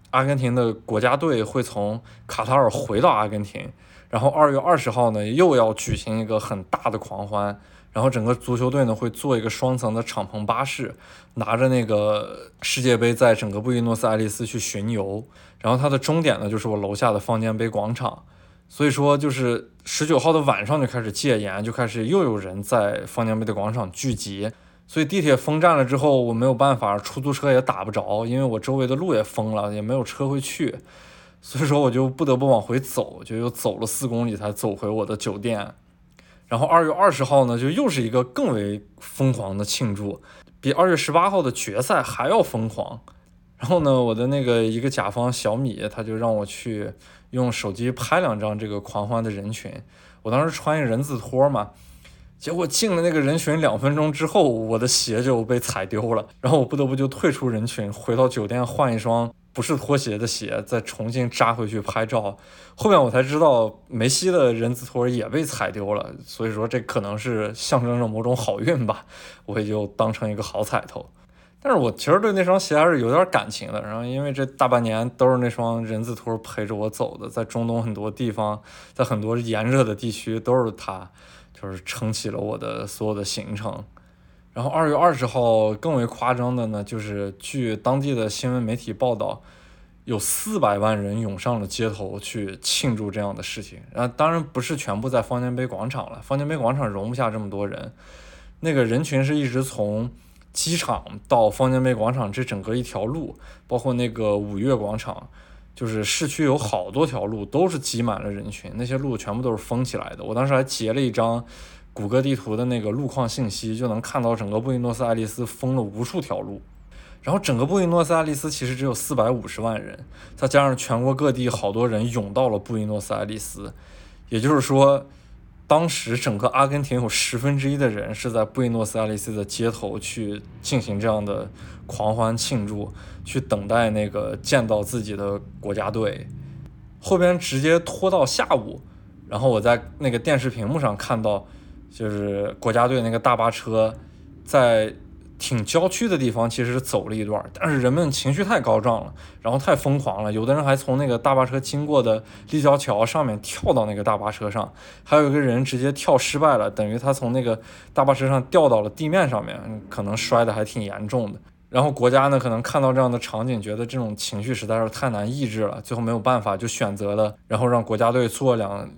阿根廷的国家队会从卡塔尔回到阿根廷，然后二月二十号呢又要举行一个很大的狂欢，然后整个足球队呢会坐一个双层的敞篷巴士，拿着那个世界杯在整个布宜诺斯艾利斯去巡游，然后它的终点呢就是我楼下的方尖碑广场，所以说就是十九号的晚上就开始戒严，就开始又有人在方尖碑的广场聚集。所以地铁封站了之后，我没有办法，出租车也打不着，因为我周围的路也封了，也没有车会去，所以说我就不得不往回走，就又走了四公里才走回我的酒店。然后二月二十号呢，就又是一个更为疯狂的庆祝，比二月十八号的决赛还要疯狂。然后呢，我的那个一个甲方小米，他就让我去用手机拍两张这个狂欢的人群。我当时穿一人字拖嘛。结果进了那个人群两分钟之后，我的鞋就被踩丢了，然后我不得不就退出人群，回到酒店换一双不是拖鞋的鞋，再重新扎回去拍照。后面我才知道梅西的人字拖也被踩丢了，所以说这可能是象征着某种好运吧，我也就当成一个好彩头。但是我其实对那双鞋还是有点感情的，然后因为这大半年都是那双人字拖陪着我走的，在中东很多地方，在很多炎热的地区都是它。就是撑起了我的所有的行程，然后二月二十号更为夸张的呢，就是据当地的新闻媒体报道，有四百万人涌上了街头去庆祝这样的事情。然后当然不是全部在方尖碑广场了，方尖碑广场容不下这么多人，那个人群是一直从机场到方尖碑广场这整个一条路，包括那个五月广场。就是市区有好多条路都是挤满了人群，那些路全部都是封起来的。我当时还截了一张谷歌地图的那个路况信息，就能看到整个布宜诺斯艾利斯封了无数条路。然后整个布宜诺斯艾利斯其实只有四百五十万人，再加上全国各地好多人涌到了布宜诺斯艾利斯，也就是说。当时整个阿根廷有十分之一的人是在布宜诺斯艾利斯的街头去进行这样的狂欢庆祝，去等待那个见到自己的国家队。后边直接拖到下午，然后我在那个电视屏幕上看到，就是国家队那个大巴车在。挺郊区的地方，其实走了一段，但是人们情绪太高涨了，然后太疯狂了，有的人还从那个大巴车经过的立交桥上面跳到那个大巴车上，还有一个人直接跳失败了，等于他从那个大巴车上掉到了地面上面，可能摔得还挺严重的。然后国家呢，可能看到这样的场景，觉得这种情绪实在是太难抑制了，最后没有办法，就选择了，然后让国家队坐两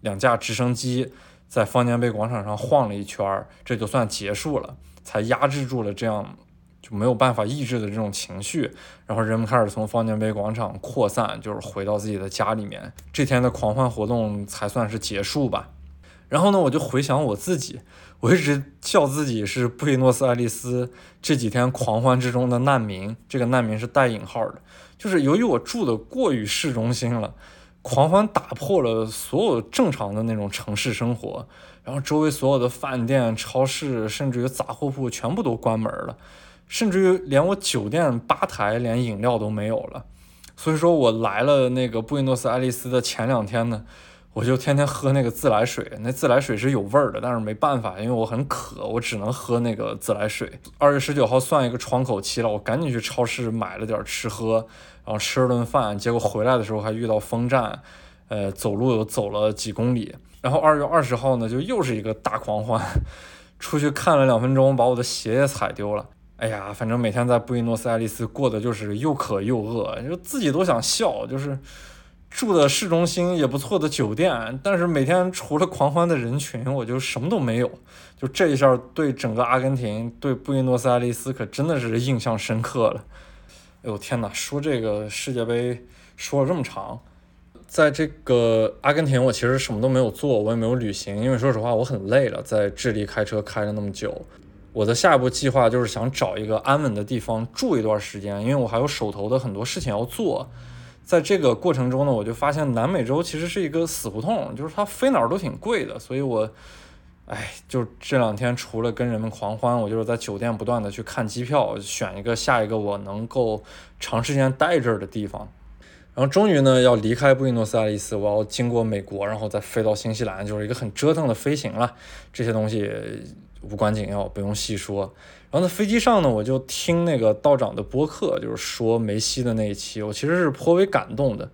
两架直升机在方尖碑广场上晃了一圈，这就算结束了。才压制住了这样就没有办法抑制的这种情绪，然后人们开始从方尖碑广场扩散，就是回到自己的家里面。这天的狂欢活动才算是结束吧。然后呢，我就回想我自己，我一直笑自己是布宜诺斯艾利斯这几天狂欢之中的难民，这个难民是带引号的，就是由于我住的过于市中心了，狂欢打破了所有正常的那种城市生活。然后周围所有的饭店、超市，甚至于杂货铺全部都关门了，甚至于连我酒店吧台连饮料都没有了。所以说我来了那个布宜诺斯艾利斯的前两天呢，我就天天喝那个自来水。那自来水是有味儿的，但是没办法，因为我很渴，我只能喝那个自来水。二月十九号算一个窗口期了，我赶紧去超市买了点吃喝，然后吃了顿饭。结果回来的时候还遇到风站，呃，走路又走了几公里。然后二月二十号呢，就又是一个大狂欢，出去看了两分钟，把我的鞋也踩丢了。哎呀，反正每天在布宜诺斯艾利斯过的就是又渴又饿，就自己都想笑。就是住的市中心也不错的酒店，但是每天除了狂欢的人群，我就什么都没有。就这一下，对整个阿根廷，对布宜诺斯艾利斯可真的是印象深刻了。哎呦天哪，说这个世界杯说了这么长。在这个阿根廷，我其实什么都没有做，我也没有旅行，因为说实话我很累了，在智利开车开了那么久。我的下一步计划就是想找一个安稳的地方住一段时间，因为我还有手头的很多事情要做。在这个过程中呢，我就发现南美洲其实是一个死胡同，就是它飞哪儿都挺贵的，所以我，哎，就这两天除了跟人们狂欢，我就是在酒店不断的去看机票，选一个下一个我能够长时间待这儿的地方。然后终于呢，要离开布宜诺斯艾利斯，我要经过美国，然后再飞到新西兰，就是一个很折腾的飞行了。这些东西无关紧要，不用细说。然后在飞机上呢，我就听那个道长的播客，就是说梅西的那一期，我其实是颇为感动的，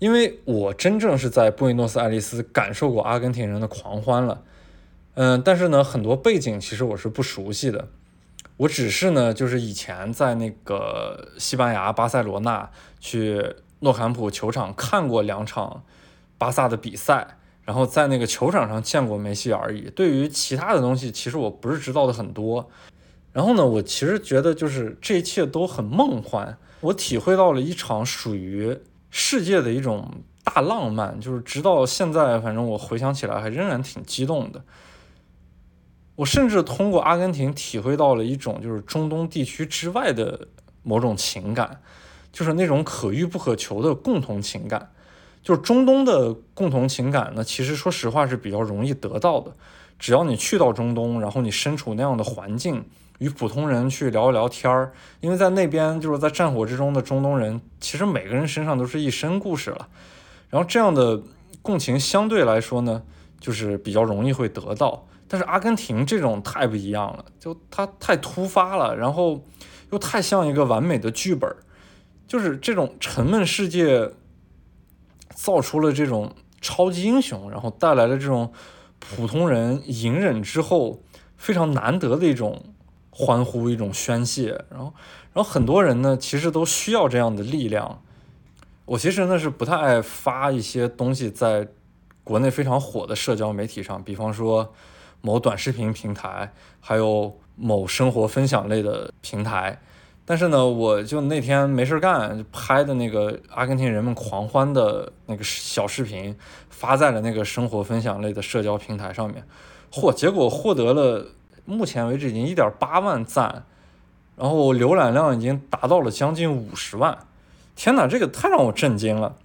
因为我真正是在布宜诺斯艾利斯感受过阿根廷人的狂欢了。嗯，但是呢，很多背景其实我是不熟悉的，我只是呢，就是以前在那个西班牙巴塞罗那去。诺坎普球场看过两场巴萨的比赛，然后在那个球场上见过梅西而已。对于其他的东西，其实我不是知道的很多。然后呢，我其实觉得就是这一切都很梦幻，我体会到了一场属于世界的一种大浪漫，就是直到现在，反正我回想起来还仍然挺激动的。我甚至通过阿根廷体会到了一种就是中东地区之外的某种情感，就是那种可遇不可求的共同情感。就是中东的共同情感呢，其实说实话是比较容易得到的。只要你去到中东，然后你身处那样的环境，与普通人去聊一聊天儿，因为在那边就是在战火之中的中东人，其实每个人身上都是一身故事了。然后这样的共情相对来说呢，就是比较容易会得到。但是阿根廷这种太不一样了，就它太突发了，然后又太像一个完美的剧本，就是这种沉闷世界造出了这种超级英雄，然后带来了这种普通人隐忍之后非常难得的一种欢呼、一种宣泄。然后，然后很多人呢，其实都需要这样的力量。我其实呢是不太爱发一些东西在国内非常火的社交媒体上，比方说。某短视频平台，还有某生活分享类的平台，但是呢，我就那天没事干，拍的那个阿根廷人们狂欢的那个小视频，发在了那个生活分享类的社交平台上面，嚯，结果获得了目前为止已经一点八万赞，然后浏览量已经达到了将近五十万，天哪，这个太让我震惊了，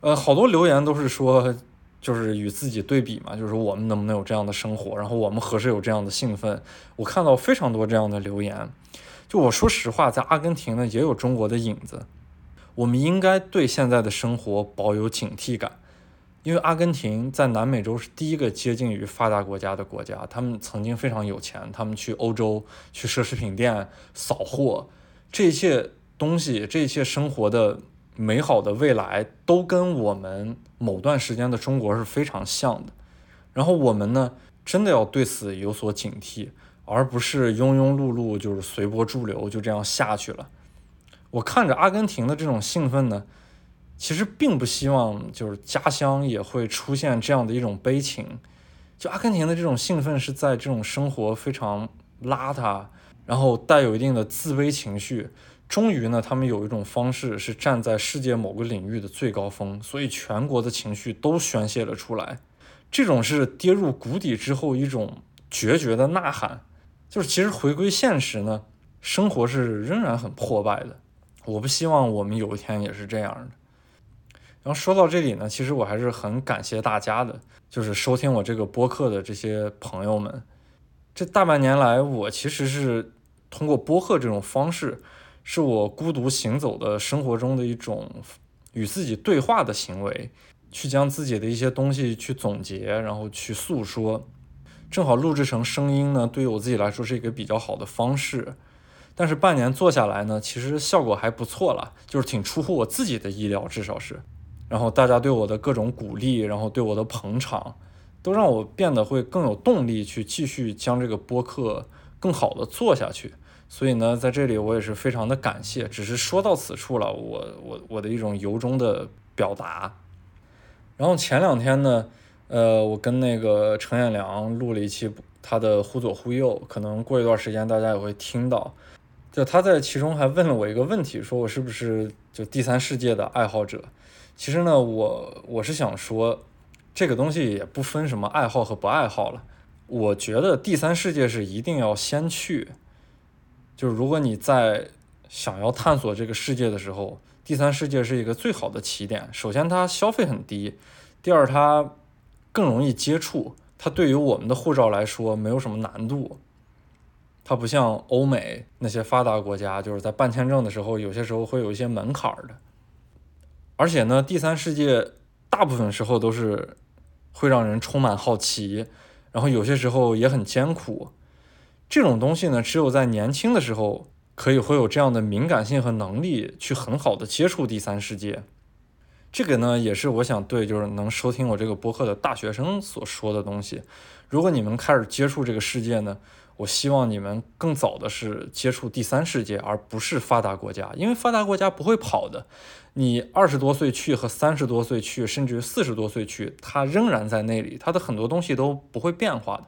呃，好多留言都是说。就是与自己对比嘛，就是我们能不能有这样的生活，然后我们何时有这样的兴奋？我看到非常多这样的留言。就我说实话，在阿根廷呢也有中国的影子。我们应该对现在的生活保有警惕感，因为阿根廷在南美洲是第一个接近于发达国家的国家，他们曾经非常有钱，他们去欧洲去奢侈品店扫货，这一切东西，这一切生活的。美好的未来都跟我们某段时间的中国是非常像的，然后我们呢，真的要对此有所警惕，而不是庸庸碌碌，就是随波逐流就这样下去了。我看着阿根廷的这种兴奋呢，其实并不希望就是家乡也会出现这样的一种悲情。就阿根廷的这种兴奋是在这种生活非常邋遢，然后带有一定的自卑情绪。终于呢，他们有一种方式是站在世界某个领域的最高峰，所以全国的情绪都宣泄了出来。这种是跌入谷底之后一种决绝的呐喊，就是其实回归现实呢，生活是仍然很破败的。我不希望我们有一天也是这样的。然后说到这里呢，其实我还是很感谢大家的，就是收听我这个播客的这些朋友们。这大半年来，我其实是通过播客这种方式。是我孤独行走的生活中的一种与自己对话的行为，去将自己的一些东西去总结，然后去诉说。正好录制成声音呢，对于我自己来说是一个比较好的方式。但是半年做下来呢，其实效果还不错了，就是挺出乎我自己的意料，至少是。然后大家对我的各种鼓励，然后对我的捧场，都让我变得会更有动力去继续将这个播客更好的做下去。所以呢，在这里我也是非常的感谢。只是说到此处了，我我我的一种由衷的表达。然后前两天呢，呃，我跟那个程彦良录了一期他的忽左忽右，可能过一段时间大家也会听到。就他在其中还问了我一个问题，说我是不是就第三世界的爱好者？其实呢，我我是想说，这个东西也不分什么爱好和不爱好了。我觉得第三世界是一定要先去。就是如果你在想要探索这个世界的时候，第三世界是一个最好的起点。首先，它消费很低；第二，它更容易接触。它对于我们的护照来说没有什么难度。它不像欧美那些发达国家，就是在办签证的时候，有些时候会有一些门槛的。而且呢，第三世界大部分时候都是会让人充满好奇，然后有些时候也很艰苦。这种东西呢，只有在年轻的时候，可以会有这样的敏感性和能力，去很好的接触第三世界。这个呢，也是我想对就是能收听我这个播客的大学生所说的东西。如果你们开始接触这个世界呢，我希望你们更早的是接触第三世界，而不是发达国家，因为发达国家不会跑的。你二十多岁去和三十多岁去，甚至于四十多岁去，它仍然在那里，它的很多东西都不会变化的。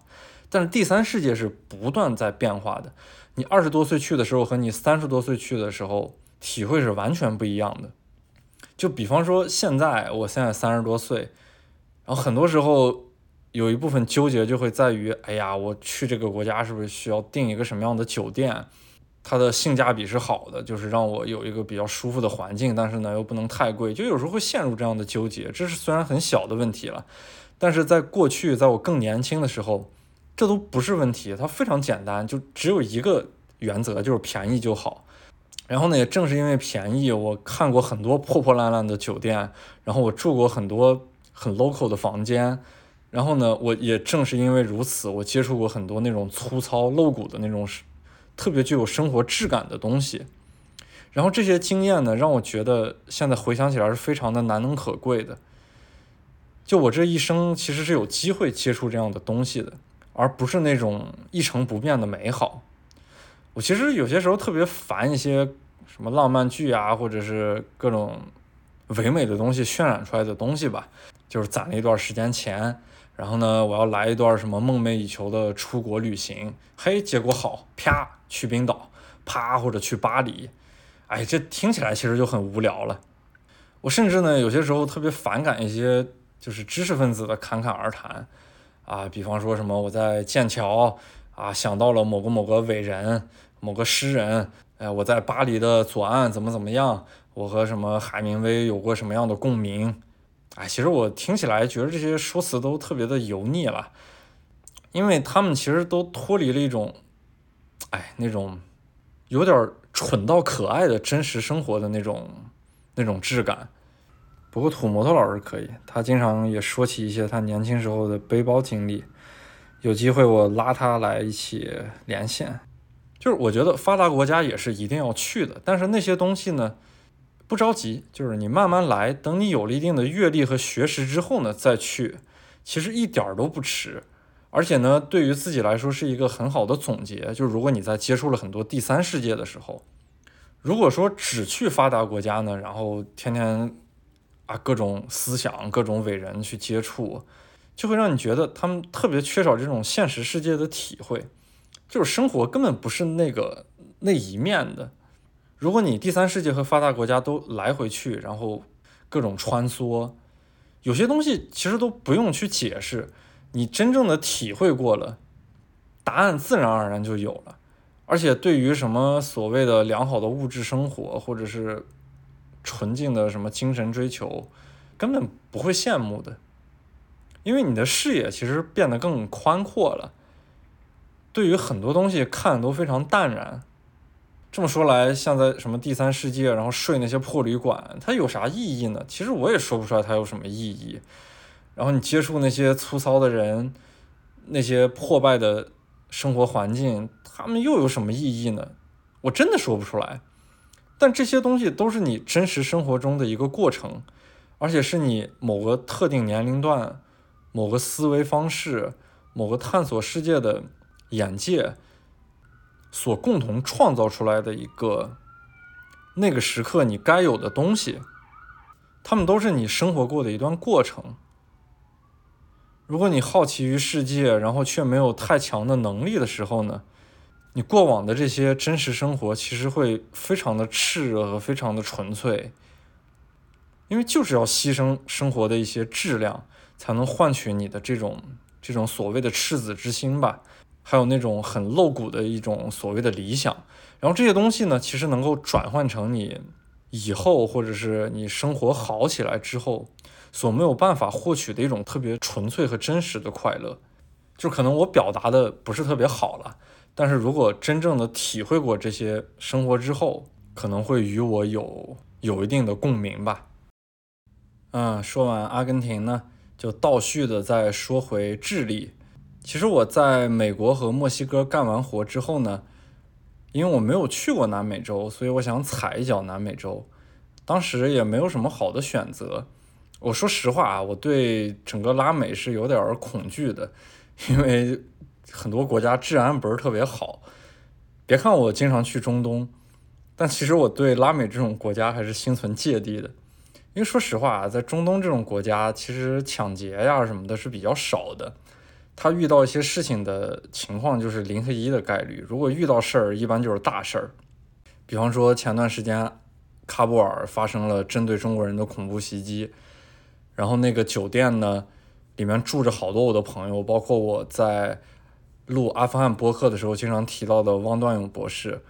但是第三世界是不断在变化的。你二十多岁去的时候和你三十多岁去的时候体会是完全不一样的。就比方说现在，我现在三十多岁，然后很多时候有一部分纠结就会在于，哎呀，我去这个国家是不是需要订一个什么样的酒店？它的性价比是好的，就是让我有一个比较舒服的环境，但是呢又不能太贵，就有时候会陷入这样的纠结。这是虽然很小的问题了，但是在过去，在我更年轻的时候，这都不是问题，它非常简单，就只有一个原则，就是便宜就好。然后呢，也正是因为便宜，我看过很多破破烂烂的酒店，然后我住过很多很 local 的房间，然后呢，我也正是因为如此，我接触过很多那种粗糙露骨的那种。特别具有生活质感的东西，然后这些经验呢，让我觉得现在回想起来是非常的难能可贵的。就我这一生其实是有机会接触这样的东西的，而不是那种一成不变的美好。我其实有些时候特别烦一些什么浪漫剧啊，或者是各种唯美的东西渲染出来的东西吧，就是攒了一段时间钱。然后呢，我要来一段什么梦寐以求的出国旅行，嘿，结果好，啪，去冰岛，啪，或者去巴黎，哎，这听起来其实就很无聊了。我甚至呢，有些时候特别反感一些就是知识分子的侃侃而谈，啊，比方说什么我在剑桥啊想到了某个某个伟人、某个诗人，哎，我在巴黎的左岸怎么怎么样，我和什么海明威有过什么样的共鸣。哎，其实我听起来觉得这些说辞都特别的油腻了，因为他们其实都脱离了一种，哎，那种有点蠢到可爱的真实生活的那种那种质感。不过土摩托老师可以，他经常也说起一些他年轻时候的背包经历，有机会我拉他来一起连线。就是我觉得发达国家也是一定要去的，但是那些东西呢？不着急，就是你慢慢来。等你有了一定的阅历和学识之后呢，再去，其实一点都不迟。而且呢，对于自己来说是一个很好的总结。就是如果你在接触了很多第三世界的时候，如果说只去发达国家呢，然后天天啊各种思想、各种伟人去接触，就会让你觉得他们特别缺少这种现实世界的体会，就是生活根本不是那个那一面的。如果你第三世界和发达国家都来回去，然后各种穿梭，有些东西其实都不用去解释，你真正的体会过了，答案自然而然就有了。而且对于什么所谓的良好的物质生活，或者是纯净的什么精神追求，根本不会羡慕的，因为你的视野其实变得更宽阔了，对于很多东西看都非常淡然。这么说来，像在什么第三世界，然后睡那些破旅馆，它有啥意义呢？其实我也说不出来它有什么意义。然后你接触那些粗糙的人，那些破败的生活环境，他们又有什么意义呢？我真的说不出来。但这些东西都是你真实生活中的一个过程，而且是你某个特定年龄段、某个思维方式、某个探索世界的眼界。所共同创造出来的一个那个时刻你该有的东西，他们都是你生活过的一段过程。如果你好奇于世界，然后却没有太强的能力的时候呢，你过往的这些真实生活其实会非常的炽热和非常的纯粹，因为就是要牺牲生活的一些质量，才能换取你的这种这种所谓的赤子之心吧。还有那种很露骨的一种所谓的理想，然后这些东西呢，其实能够转换成你以后或者是你生活好起来之后所没有办法获取的一种特别纯粹和真实的快乐。就可能我表达的不是特别好了，但是如果真正的体会过这些生活之后，可能会与我有有一定的共鸣吧。嗯，说完阿根廷呢，就倒叙的再说回智利。其实我在美国和墨西哥干完活之后呢，因为我没有去过南美洲，所以我想踩一脚南美洲。当时也没有什么好的选择。我说实话啊，我对整个拉美是有点恐惧的，因为很多国家治安不是特别好。别看我经常去中东，但其实我对拉美这种国家还是心存芥蒂的。因为说实话啊，在中东这种国家，其实抢劫呀什么的是比较少的。他遇到一些事情的情况就是零和一的概率。如果遇到事儿，一般就是大事儿。比方说前段时间，喀布尔发生了针对中国人的恐怖袭击，然后那个酒店呢，里面住着好多我的朋友，包括我在录阿富汗播客的时候经常提到的汪段勇博士，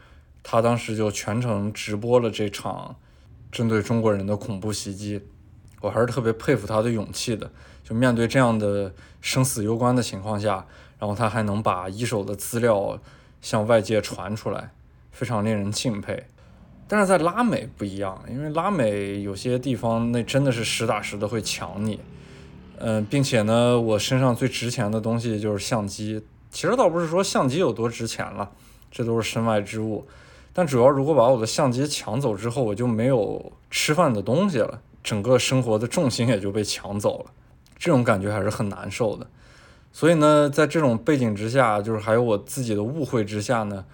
他当时就全程直播了这场针对中国人的恐怖袭击。我还是特别佩服他的勇气的，就面对这样的生死攸关的情况下，然后他还能把一手的资料向外界传出来，非常令人敬佩。但是在拉美不一样，因为拉美有些地方那真的是实打实的会抢你，嗯，并且呢，我身上最值钱的东西就是相机。其实倒不是说相机有多值钱了，这都是身外之物。但主要如果把我的相机抢走之后，我就没有吃饭的东西了。整个生活的重心也就被抢走了，这种感觉还是很难受的。所以呢，在这种背景之下，就是还有我自己的误会之下呢，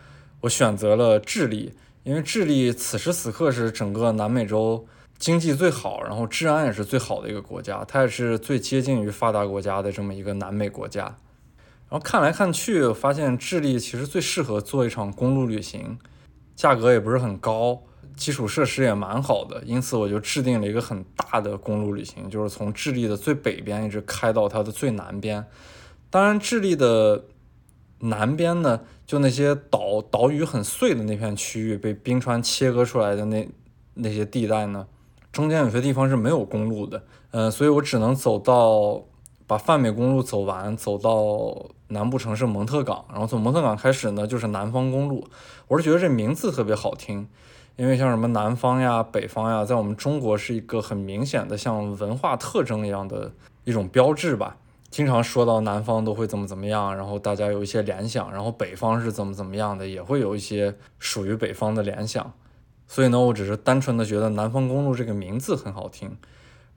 我选择了智利，因为智利此时此刻是整个南美洲经济最好，然后治安也是最好的一个国家，它也是最接近于发达国家的这么一个南美国家。然后看来看去，发现智利其实最适合做一场公路旅行，价格也不是很高。基础设施也蛮好的，因此我就制定了一个很大的公路旅行，就是从智利的最北边一直开到它的最南边。当然，智利的南边呢，就那些岛岛屿很碎的那片区域，被冰川切割出来的那那些地带呢，中间有些地方是没有公路的，呃，所以我只能走到把泛美公路走完，走到南部城市蒙特港，然后从蒙特港开始呢，就是南方公路。我是觉得这名字特别好听。因为像什么南方呀、北方呀，在我们中国是一个很明显的像文化特征一样的一种标志吧。经常说到南方都会怎么怎么样，然后大家有一些联想，然后北方是怎么怎么样的，也会有一些属于北方的联想。所以呢，我只是单纯的觉得南方公路这个名字很好听，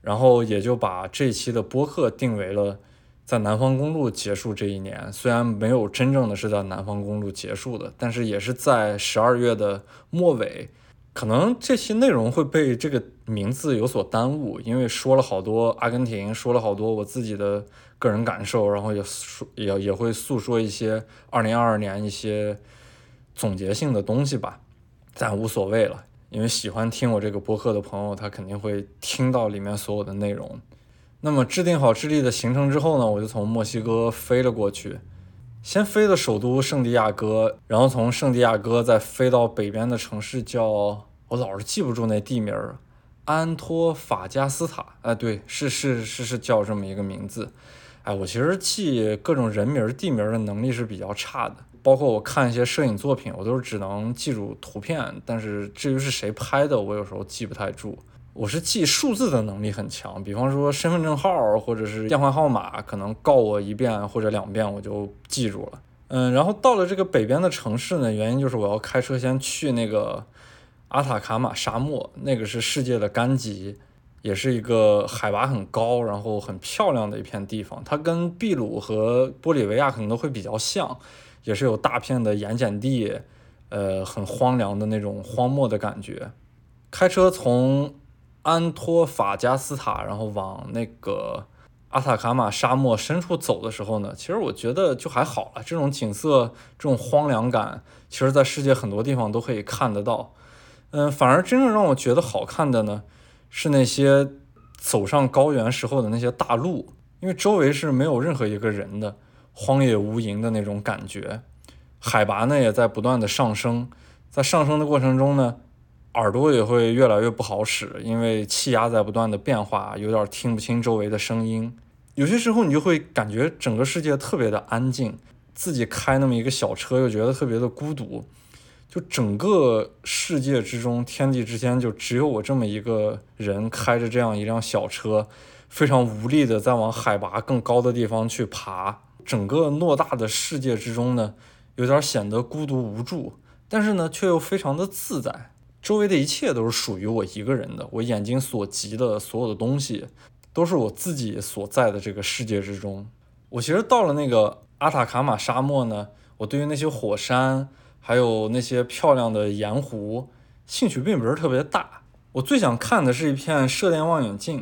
然后也就把这期的播客定为了在南方公路结束这一年。虽然没有真正的是在南方公路结束的，但是也是在十二月的末尾。可能这期内容会被这个名字有所耽误，因为说了好多阿根廷，说了好多我自己的个人感受，然后也说也也会诉说一些二零二二年一些总结性的东西吧，但无所谓了，因为喜欢听我这个播客的朋友，他肯定会听到里面所有的内容。那么制定好智利的行程之后呢，我就从墨西哥飞了过去。先飞的首都圣地亚哥，然后从圣地亚哥再飞到北边的城市，叫我老是记不住那地名儿，安托法加斯塔。哎，对，是是是是叫这么一个名字。哎，我其实记各种人名地名的能力是比较差的，包括我看一些摄影作品，我都是只能记住图片，但是至于是谁拍的，我有时候记不太住。我是记数字的能力很强，比方说身份证号或者是电话号码，可能告我一遍或者两遍我就记住了。嗯，然后到了这个北边的城市呢，原因就是我要开车先去那个阿塔卡马沙漠，那个是世界的干极，也是一个海拔很高，然后很漂亮的一片地方。它跟秘鲁和玻利维亚可能都会比较像，也是有大片的盐碱地，呃，很荒凉的那种荒漠的感觉。开车从安托法加斯塔，然后往那个阿塔卡马沙漠深处走的时候呢，其实我觉得就还好了。这种景色，这种荒凉感，其实在世界很多地方都可以看得到。嗯，反而真正让我觉得好看的呢，是那些走上高原时候的那些大路，因为周围是没有任何一个人的，荒野无垠的那种感觉。海拔呢也在不断的上升，在上升的过程中呢。耳朵也会越来越不好使，因为气压在不断的变化，有点听不清周围的声音。有些时候你就会感觉整个世界特别的安静，自己开那么一个小车又觉得特别的孤独。就整个世界之中，天地之间就只有我这么一个人开着这样一辆小车，非常无力的在往海拔更高的地方去爬。整个偌大的世界之中呢，有点显得孤独无助，但是呢，却又非常的自在。周围的一切都是属于我一个人的，我眼睛所及的所有的东西，都是我自己所在的这个世界之中。我其实到了那个阿塔卡马沙漠呢，我对于那些火山，还有那些漂亮的盐湖，兴趣并不是特别大。我最想看的是一片射电望远镜，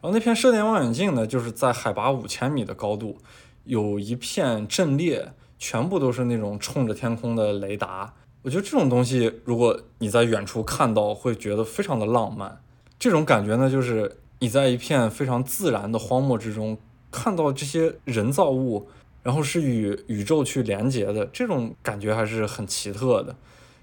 然后那片射电望远镜呢，就是在海拔五千米的高度，有一片阵列，全部都是那种冲着天空的雷达。我觉得这种东西，如果你在远处看到，会觉得非常的浪漫。这种感觉呢，就是你在一片非常自然的荒漠之中，看到这些人造物，然后是与宇宙去连接的，这种感觉还是很奇特的。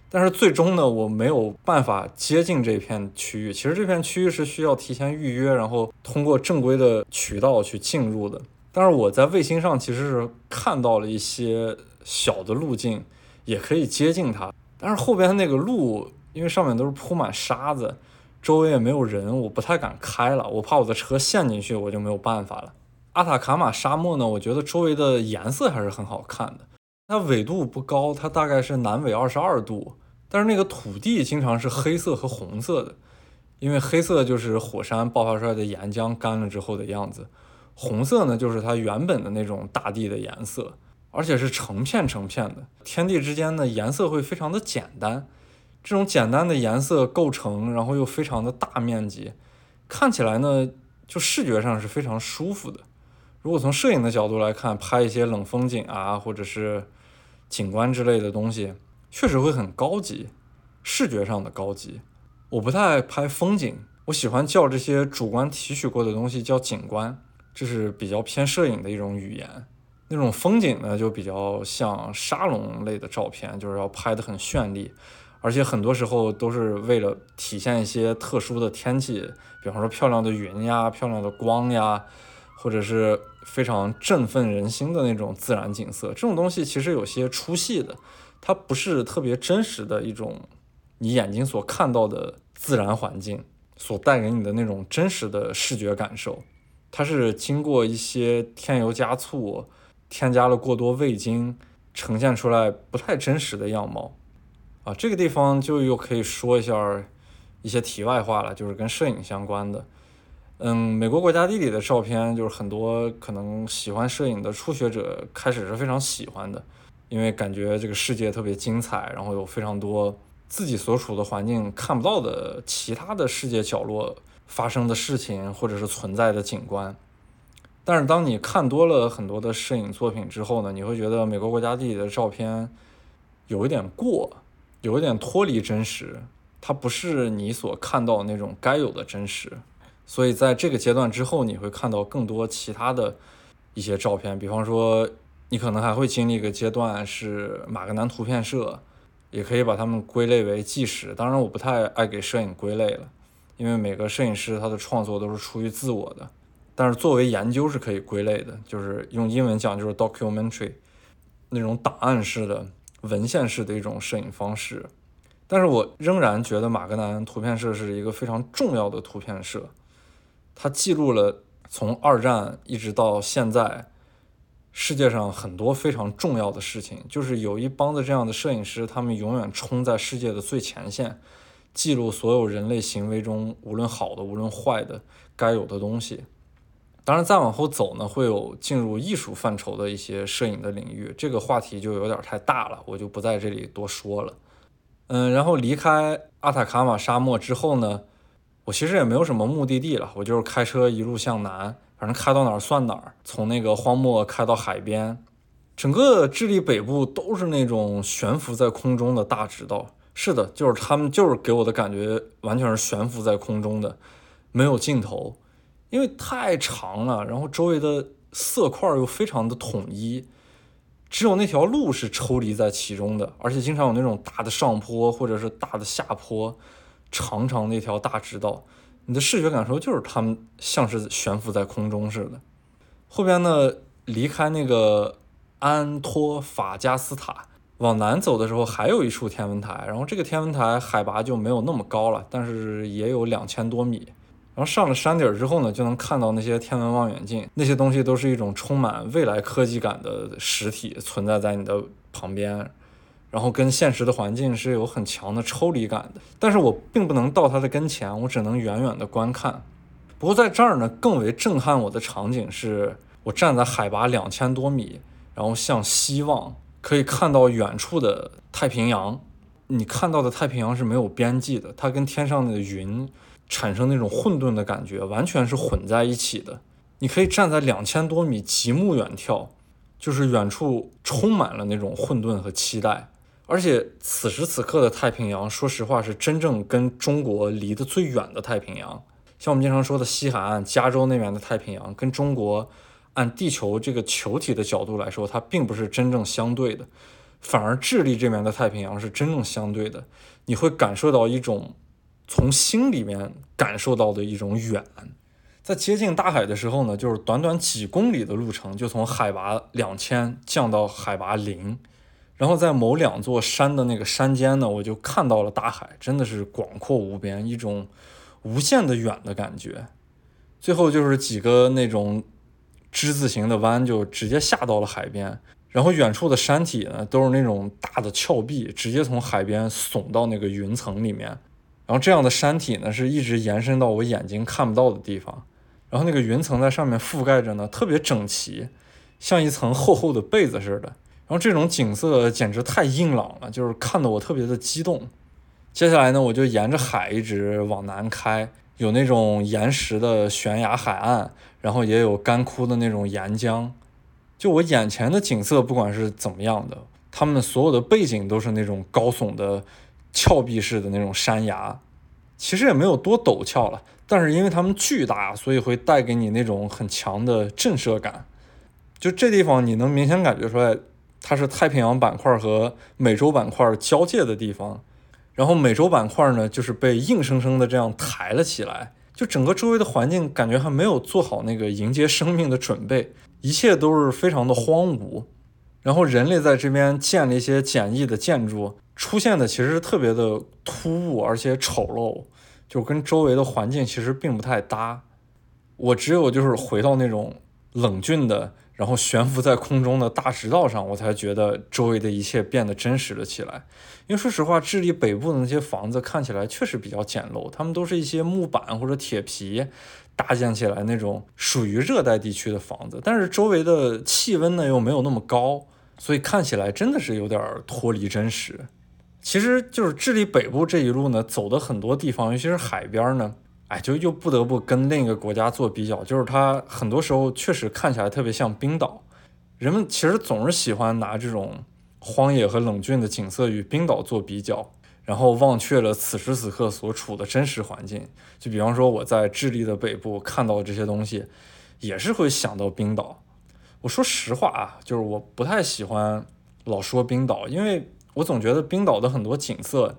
但是最终呢，我没有办法接近这片区域。其实这片区域是需要提前预约，然后通过正规的渠道去进入的。但是我在卫星上其实是看到了一些小的路径。也可以接近它，但是后边那个路，因为上面都是铺满沙子，周围也没有人，我不太敢开了，我怕我的车陷进去，我就没有办法了。阿塔卡马沙漠呢，我觉得周围的颜色还是很好看的。它纬度不高，它大概是南纬二十二度，但是那个土地经常是黑色和红色的，因为黑色就是火山爆发出来的岩浆干了之后的样子，红色呢就是它原本的那种大地的颜色。而且是成片成片的，天地之间的颜色会非常的简单，这种简单的颜色构成，然后又非常的大面积，看起来呢，就视觉上是非常舒服的。如果从摄影的角度来看，拍一些冷风景啊，或者是景观之类的东西，确实会很高级，视觉上的高级。我不太爱拍风景，我喜欢叫这些主观提取过的东西叫景观，这是比较偏摄影的一种语言。那种风景呢，就比较像沙龙类的照片，就是要拍的很绚丽，而且很多时候都是为了体现一些特殊的天气，比方说漂亮的云呀、漂亮的光呀，或者是非常振奋人心的那种自然景色。这种东西其实有些出戏的，它不是特别真实的一种你眼睛所看到的自然环境所带给你的那种真实的视觉感受，它是经过一些添油加醋。添加了过多味精，呈现出来不太真实的样貌，啊，这个地方就又可以说一下一些题外话了，就是跟摄影相关的。嗯，美国国家地理的照片，就是很多可能喜欢摄影的初学者开始是非常喜欢的，因为感觉这个世界特别精彩，然后有非常多自己所处的环境看不到的其他的世界角落发生的事情，或者是存在的景观。但是当你看多了很多的摄影作品之后呢，你会觉得美国国家地理的照片有一点过，有一点脱离真实，它不是你所看到那种该有的真实。所以在这个阶段之后，你会看到更多其他的一些照片，比方说你可能还会经历一个阶段是马格南图片社，也可以把它们归类为纪实。当然，我不太爱给摄影归类了，因为每个摄影师他的创作都是出于自我的。但是作为研究是可以归类的，就是用英文讲就是 documentary，那种档案式的、文献式的一种摄影方式。但是我仍然觉得马格南图片社是一个非常重要的图片社，它记录了从二战一直到现在世界上很多非常重要的事情。就是有一帮的这样的摄影师，他们永远冲在世界的最前线，记录所有人类行为中无论好的无论坏的该有的东西。当然，再往后走呢，会有进入艺术范畴的一些摄影的领域，这个话题就有点太大了，我就不在这里多说了。嗯，然后离开阿塔卡马沙漠之后呢，我其实也没有什么目的地了，我就是开车一路向南，反正开到哪儿算哪儿，从那个荒漠开到海边，整个智利北部都是那种悬浮在空中的大直道。是的，就是他们就是给我的感觉完全是悬浮在空中的，没有尽头。因为太长了，然后周围的色块又非常的统一，只有那条路是抽离在其中的，而且经常有那种大的上坡或者是大的下坡，长长的一条大直道，你的视觉感受就是它们像是悬浮在空中似的。后边呢，离开那个安托法加斯塔，往南走的时候还有一处天文台，然后这个天文台海拔就没有那么高了，但是也有两千多米。然后上了山顶之后呢，就能看到那些天文望远镜，那些东西都是一种充满未来科技感的实体存在在你的旁边，然后跟现实的环境是有很强的抽离感的。但是我并不能到它的跟前，我只能远远的观看。不过在这儿呢，更为震撼我的场景是，我站在海拔两千多米，然后向西望，可以看到远处的太平洋。你看到的太平洋是没有边际的，它跟天上的云。产生那种混沌的感觉，完全是混在一起的。你可以站在两千多米极目远眺，就是远处充满了那种混沌和期待。而且此时此刻的太平洋，说实话是真正跟中国离得最远的太平洋。像我们经常说的西海岸，加州那边的太平洋，跟中国按地球这个球体的角度来说，它并不是真正相对的，反而智利这边的太平洋是真正相对的。你会感受到一种从心里面感受到的一种远。在接近大海的时候呢，就是短短几公里的路程，就从海拔两千降到海拔零。然后在某两座山的那个山间呢，我就看到了大海，真的是广阔无边，一种无限的远的感觉。最后就是几个那种之字形的弯，就直接下到了海边。然后远处的山体呢，都是那种大的峭壁，直接从海边耸到那个云层里面。然后这样的山体呢，是一直延伸到我眼睛看不到的地方。然后那个云层在上面覆盖着呢，特别整齐，像一层厚厚的被子似的。然后这种景色简直太硬朗了，就是看得我特别的激动。接下来呢，我就沿着海一直往南开，有那种岩石的悬崖海岸，然后也有干枯的那种岩浆。就我眼前的景色，不管是怎么样的，他们所有的背景都是那种高耸的峭壁式的那种山崖，其实也没有多陡峭了，但是因为它们巨大，所以会带给你那种很强的震慑感。就这地方，你能明显感觉出来。它是太平洋板块和美洲板块交界的地方，然后美洲板块呢，就是被硬生生的这样抬了起来，就整个周围的环境感觉还没有做好那个迎接生命的准备，一切都是非常的荒芜。然后人类在这边建了一些简易的建筑，出现的其实特别的突兀而且丑陋，就跟周围的环境其实并不太搭。我只有就是回到那种冷峻的。然后悬浮在空中的大直道上，我才觉得周围的一切变得真实了起来。因为说实话，智利北部的那些房子看起来确实比较简陋，他们都是一些木板或者铁皮搭建起来那种属于热带地区的房子。但是周围的气温呢又没有那么高，所以看起来真的是有点脱离真实。其实就是智利北部这一路呢，走的很多地方，尤其是海边呢。哎，就又不得不跟另一个国家做比较，就是它很多时候确实看起来特别像冰岛。人们其实总是喜欢拿这种荒野和冷峻的景色与冰岛做比较，然后忘却了此时此刻所处的真实环境。就比方说我在智利的北部看到这些东西，也是会想到冰岛。我说实话啊，就是我不太喜欢老说冰岛，因为我总觉得冰岛的很多景色。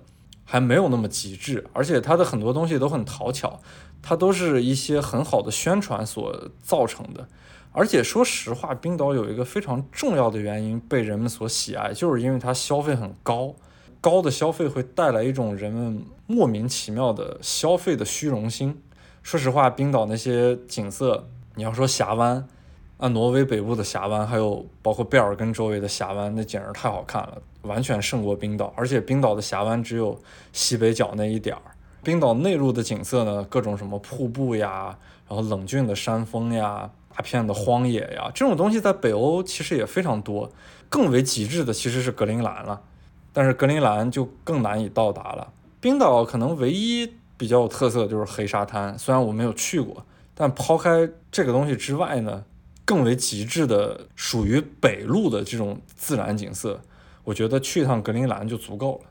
还没有那么极致，而且它的很多东西都很讨巧，它都是一些很好的宣传所造成的。而且说实话，冰岛有一个非常重要的原因被人们所喜爱，就是因为它消费很高，高的消费会带来一种人们莫名其妙的消费的虚荣心。说实话，冰岛那些景色，你要说峡湾。啊，挪威北部的峡湾，还有包括贝尔根周围的峡湾，那简直太好看了，完全胜过冰岛。而且冰岛的峡湾只有西北角那一点儿，冰岛内陆的景色呢，各种什么瀑布呀，然后冷峻的山峰呀，大片的荒野呀，这种东西在北欧其实也非常多。更为极致的其实是格陵兰了，但是格陵兰就更难以到达了。冰岛可能唯一比较有特色就是黑沙滩，虽然我没有去过，但抛开这个东西之外呢？更为极致的属于北陆的这种自然景色，我觉得去一趟格陵兰就足够了。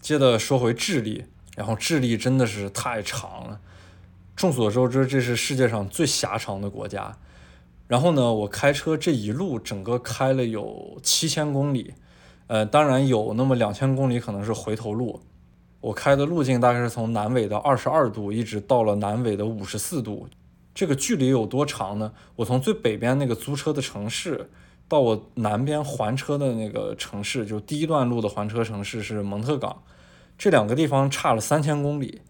接着说回智利，然后智利真的是太长了，众所周知这是世界上最狭长的国家。然后呢，我开车这一路整个开了有七千公里，呃，当然有那么两千公里可能是回头路。我开的路径大概是从南纬的二十二度一直到了南纬的五十四度。这个距离有多长呢？我从最北边那个租车的城市，到我南边还车的那个城市，就第一段路的还车城市是蒙特港，这两个地方差了三千公里。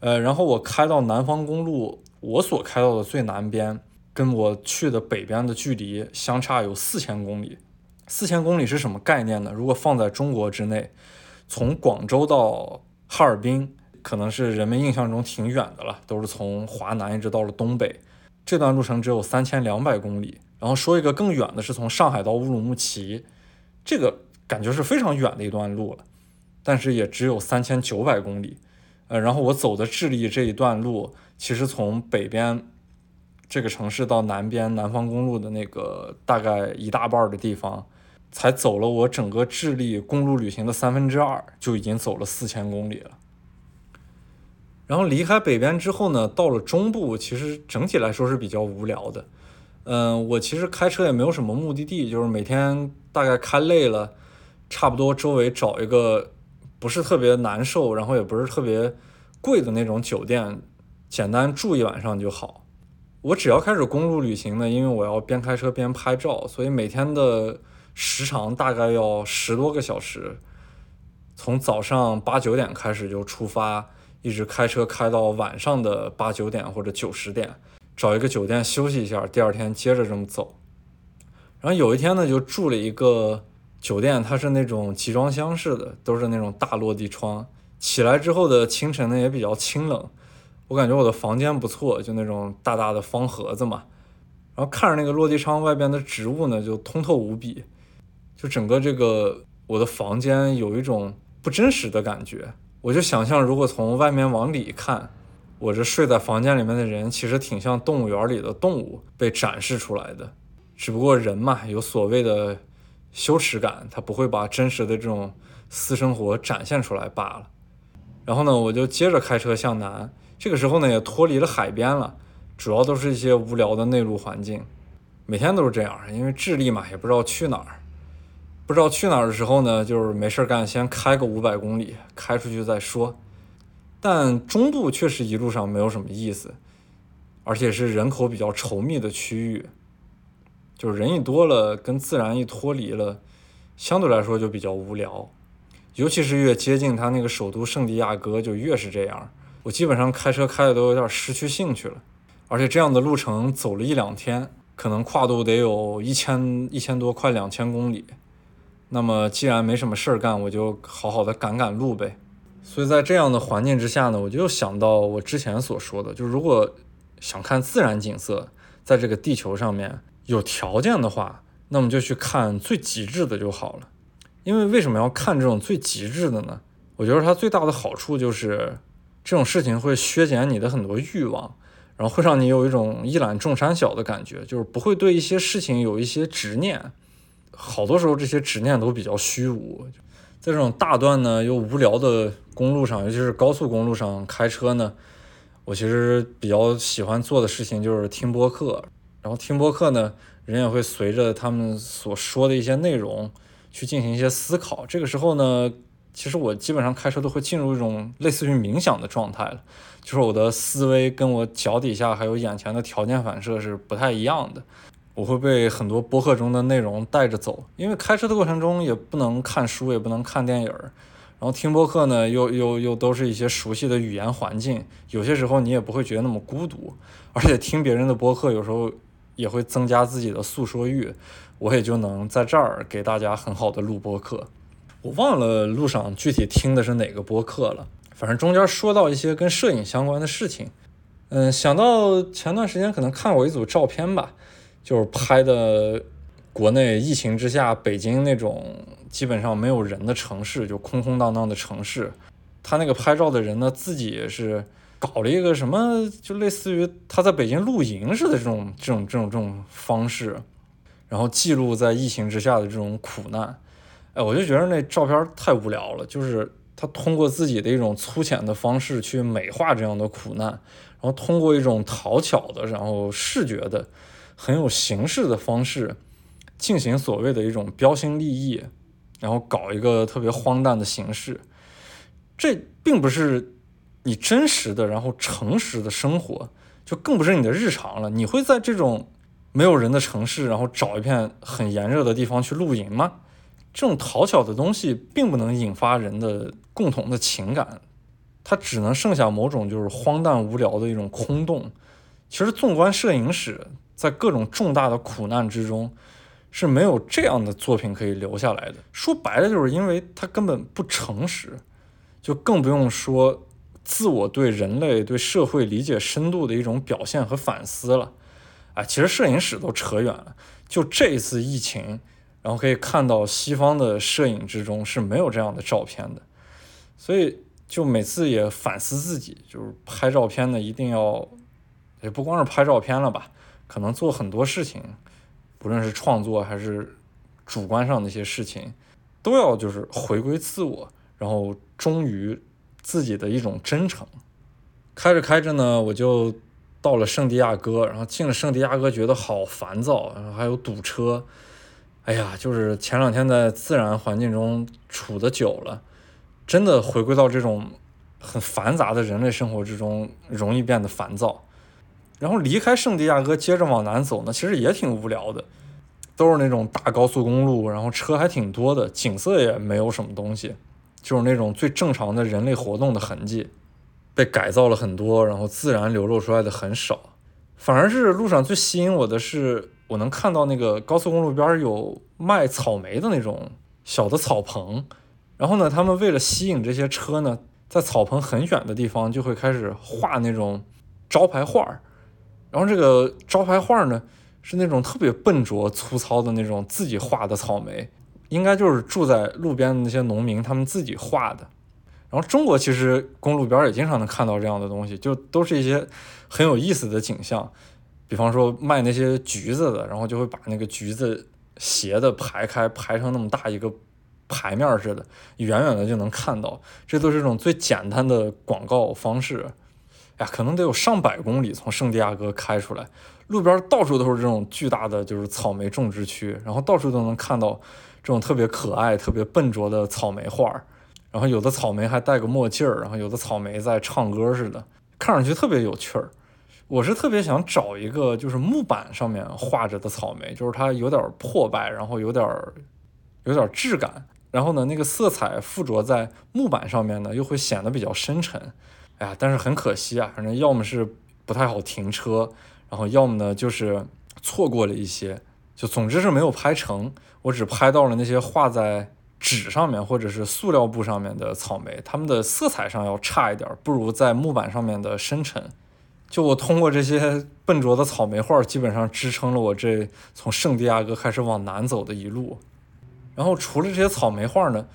呃，然后我开到南方公路，我所开到的最南边，跟我去的北边的距离相差有四千公里。四千公里是什么概念呢？如果放在中国之内，从广州到哈尔滨。可能是人们印象中挺远的了，都是从华南一直到了东北，这段路程只有三千两百公里。然后说一个更远的，是从上海到乌鲁木齐，这个感觉是非常远的一段路了，但是也只有三千九百公里。呃，然后我走的智利这一段路，其实从北边这个城市到南边南方公路的那个大概一大半的地方，才走了我整个智利公路旅行的三分之二，就已经走了四千公里了。然后离开北边之后呢，到了中部，其实整体来说是比较无聊的。嗯，我其实开车也没有什么目的地，就是每天大概开累了，差不多周围找一个不是特别难受，然后也不是特别贵的那种酒店，简单住一晚上就好。我只要开始公路旅行呢，因为我要边开车边拍照，所以每天的时长大概要十多个小时，从早上八九点开始就出发。一直开车开到晚上的八九点或者九十点，找一个酒店休息一下，第二天接着这么走。然后有一天呢，就住了一个酒店，它是那种集装箱式的，都是那种大落地窗。起来之后的清晨呢，也比较清冷。我感觉我的房间不错，就那种大大的方盒子嘛。然后看着那个落地窗外边的植物呢，就通透无比，就整个这个我的房间有一种不真实的感觉。我就想象，如果从外面往里看，我这睡在房间里面的人，其实挺像动物园里的动物被展示出来的。只不过人嘛，有所谓的羞耻感，他不会把真实的这种私生活展现出来罢了。然后呢，我就接着开车向南。这个时候呢，也脱离了海边了，主要都是一些无聊的内陆环境。每天都是这样，因为智利嘛，也不知道去哪儿。不知道去哪儿的时候呢，就是没事干，先开个五百公里，开出去再说。但中部确实一路上没有什么意思，而且是人口比较稠密的区域，就是人一多了，跟自然一脱离了，相对来说就比较无聊。尤其是越接近它那个首都圣地亚哥，就越是这样。我基本上开车开的都有点失去兴趣了，而且这样的路程走了一两天，可能跨度得有一千一千多，快两千公里。那么既然没什么事儿干，我就好好的赶赶路呗。所以在这样的环境之下呢，我就想到我之前所说的，就是如果想看自然景色，在这个地球上面有条件的话，那么就去看最极致的就好了。因为为什么要看这种最极致的呢？我觉得它最大的好处就是这种事情会削减你的很多欲望，然后会让你有一种一览众山小的感觉，就是不会对一些事情有一些执念。好多时候这些执念都比较虚无，在这种大段呢又无聊的公路上，尤其是高速公路上开车呢，我其实比较喜欢做的事情就是听播客。然后听播客呢，人也会随着他们所说的一些内容去进行一些思考。这个时候呢，其实我基本上开车都会进入一种类似于冥想的状态了，就是我的思维跟我脚底下还有眼前的条件反射是不太一样的。我会被很多播客中的内容带着走，因为开车的过程中也不能看书，也不能看电影儿，然后听播客呢，又又又都是一些熟悉的语言环境，有些时候你也不会觉得那么孤独，而且听别人的播客有时候也会增加自己的诉说欲，我也就能在这儿给大家很好的录播客。我忘了路上具体听的是哪个播客了，反正中间说到一些跟摄影相关的事情，嗯，想到前段时间可能看过一组照片吧。就是拍的国内疫情之下，北京那种基本上没有人的城市，就空空荡荡的城市。他那个拍照的人呢，自己也是搞了一个什么，就类似于他在北京露营似的这种这种这种这种方式，然后记录在疫情之下的这种苦难。哎，我就觉得那照片太无聊了，就是他通过自己的一种粗浅的方式去美化这样的苦难，然后通过一种讨巧的，然后视觉的。很有形式的方式进行所谓的一种标新立异，然后搞一个特别荒诞的形式，这并不是你真实的，然后诚实的生活，就更不是你的日常了。你会在这种没有人的城市，然后找一片很炎热的地方去露营吗？这种讨巧的东西并不能引发人的共同的情感，它只能剩下某种就是荒诞无聊的一种空洞。其实纵观摄影史。在各种重大的苦难之中，是没有这样的作品可以留下来的。说白了，就是因为他根本不诚实，就更不用说自我对人类、对社会理解深度的一种表现和反思了。哎，其实摄影史都扯远了。就这一次疫情，然后可以看到西方的摄影之中是没有这样的照片的。所以，就每次也反思自己，就是拍照片呢，一定要。也不光是拍照片了吧，可能做很多事情，不论是创作还是主观上的一些事情，都要就是回归自我，然后忠于自己的一种真诚。开着开着呢，我就到了圣地亚哥，然后进了圣地亚哥，觉得好烦躁，然后还有堵车。哎呀，就是前两天在自然环境中处的久了，真的回归到这种很繁杂的人类生活之中，容易变得烦躁。然后离开圣地亚哥，接着往南走呢，其实也挺无聊的，都是那种大高速公路，然后车还挺多的，景色也没有什么东西，就是那种最正常的人类活动的痕迹，被改造了很多，然后自然流露出来的很少，反而是路上最吸引我的是，我能看到那个高速公路边有卖草莓的那种小的草棚，然后呢，他们为了吸引这些车呢，在草棚很远的地方就会开始画那种招牌画儿。然后这个招牌画呢，是那种特别笨拙粗糙的那种自己画的草莓，应该就是住在路边的那些农民他们自己画的。然后中国其实公路边也经常能看到这样的东西，就都是一些很有意思的景象。比方说卖那些橘子的，然后就会把那个橘子斜的排开，排成那么大一个牌面似的，远远的就能看到。这都是一种最简单的广告方式。呀，可能得有上百公里从圣地亚哥开出来，路边到处都是这种巨大的就是草莓种植区，然后到处都能看到这种特别可爱、特别笨拙的草莓画儿，然后有的草莓还戴个墨镜儿，然后有的草莓在唱歌似的，看上去特别有趣儿。我是特别想找一个就是木板上面画着的草莓，就是它有点破败，然后有点儿有点质感，然后呢那个色彩附着在木板上面呢又会显得比较深沉。哎呀，但是很可惜啊，反正要么是不太好停车，然后要么呢就是错过了一些，就总之是没有拍成。我只拍到了那些画在纸上面或者是塑料布上面的草莓，它们的色彩上要差一点，不如在木板上面的深沉。就我通过这些笨拙的草莓画，基本上支撑了我这从圣地亚哥开始往南走的一路。然后除了这些草莓画呢，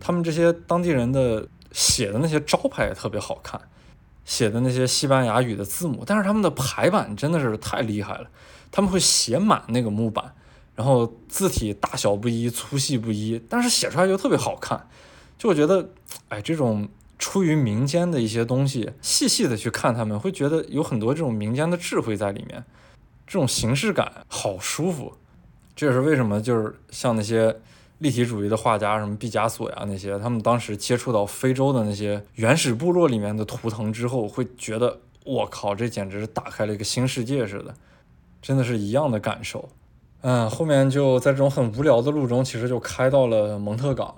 他们这些当地人的。写的那些招牌也特别好看，写的那些西班牙语的字母，但是他们的排版真的是太厉害了，他们会写满那个木板，然后字体大小不一，粗细不一，但是写出来就特别好看。就我觉得，哎，这种出于民间的一些东西，细细的去看，他们会觉得有很多这种民间的智慧在里面，这种形式感好舒服。这也是为什么，就是像那些。立体主义的画家，什么毕加索呀那些，他们当时接触到非洲的那些原始部落里面的图腾之后，会觉得我靠，这简直是打开了一个新世界似的，真的是一样的感受。嗯，后面就在这种很无聊的路中，其实就开到了蒙特港。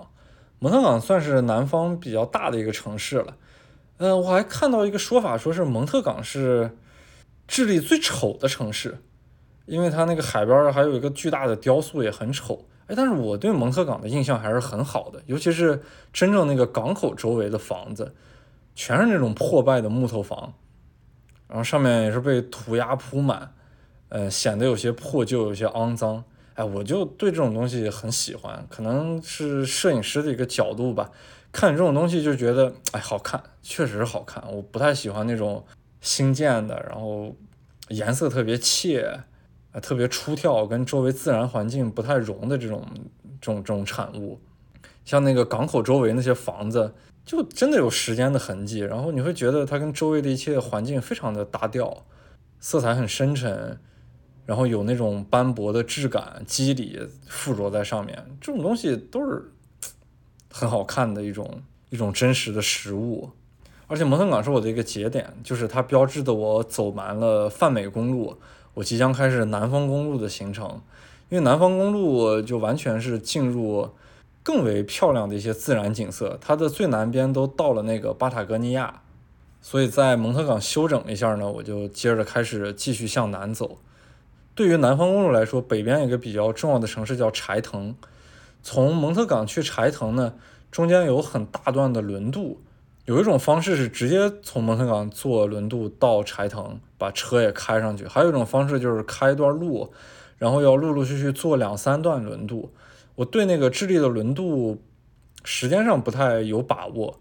蒙特港算是南方比较大的一个城市了。嗯，我还看到一个说法，说是蒙特港是智利最丑的城市，因为它那个海边还有一个巨大的雕塑，也很丑。但是我对蒙特港的印象还是很好的，尤其是真正那个港口周围的房子，全是那种破败的木头房，然后上面也是被涂鸦铺满，呃，显得有些破旧，有些肮脏。哎，我就对这种东西很喜欢，可能是摄影师的一个角度吧，看这种东西就觉得哎好看，确实好看。我不太喜欢那种新建的，然后颜色特别切。啊，特别出挑，跟周围自然环境不太融的这种、这种、这种产物，像那个港口周围那些房子，就真的有时间的痕迹。然后你会觉得它跟周围的一切环境非常的搭调，色彩很深沉，然后有那种斑驳的质感、肌理附着在上面，这种东西都是很好看的一种、一种真实的实物。而且蒙特港是我的一个节点，就是它标志的我走完了泛美公路。我即将开始南方公路的行程，因为南方公路就完全是进入更为漂亮的一些自然景色，它的最南边都到了那个巴塔哥尼亚，所以在蒙特港休整一下呢，我就接着开始继续向南走。对于南方公路来说，北边有个比较重要的城市叫柴藤，从蒙特港去柴藤呢，中间有很大段的轮渡。有一种方式是直接从蒙特港坐轮渡到柴藤，把车也开上去；还有一种方式就是开一段路，然后要陆陆续续坐两三段轮渡。我对那个智利的轮渡时间上不太有把握，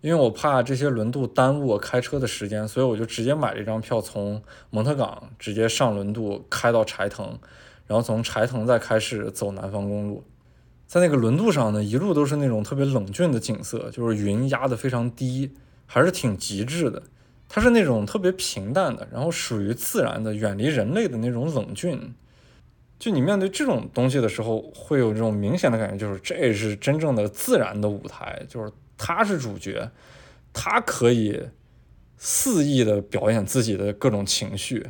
因为我怕这些轮渡耽误我开车的时间，所以我就直接买了一张票，从蒙特港直接上轮渡开到柴藤，然后从柴藤再开始走南方公路。在那个轮渡上呢，一路都是那种特别冷峻的景色，就是云压得非常低，还是挺极致的。它是那种特别平淡的，然后属于自然的、远离人类的那种冷峻。就你面对这种东西的时候，会有这种明显的感觉，就是这是真正的自然的舞台，就是他是主角，他可以肆意的表演自己的各种情绪。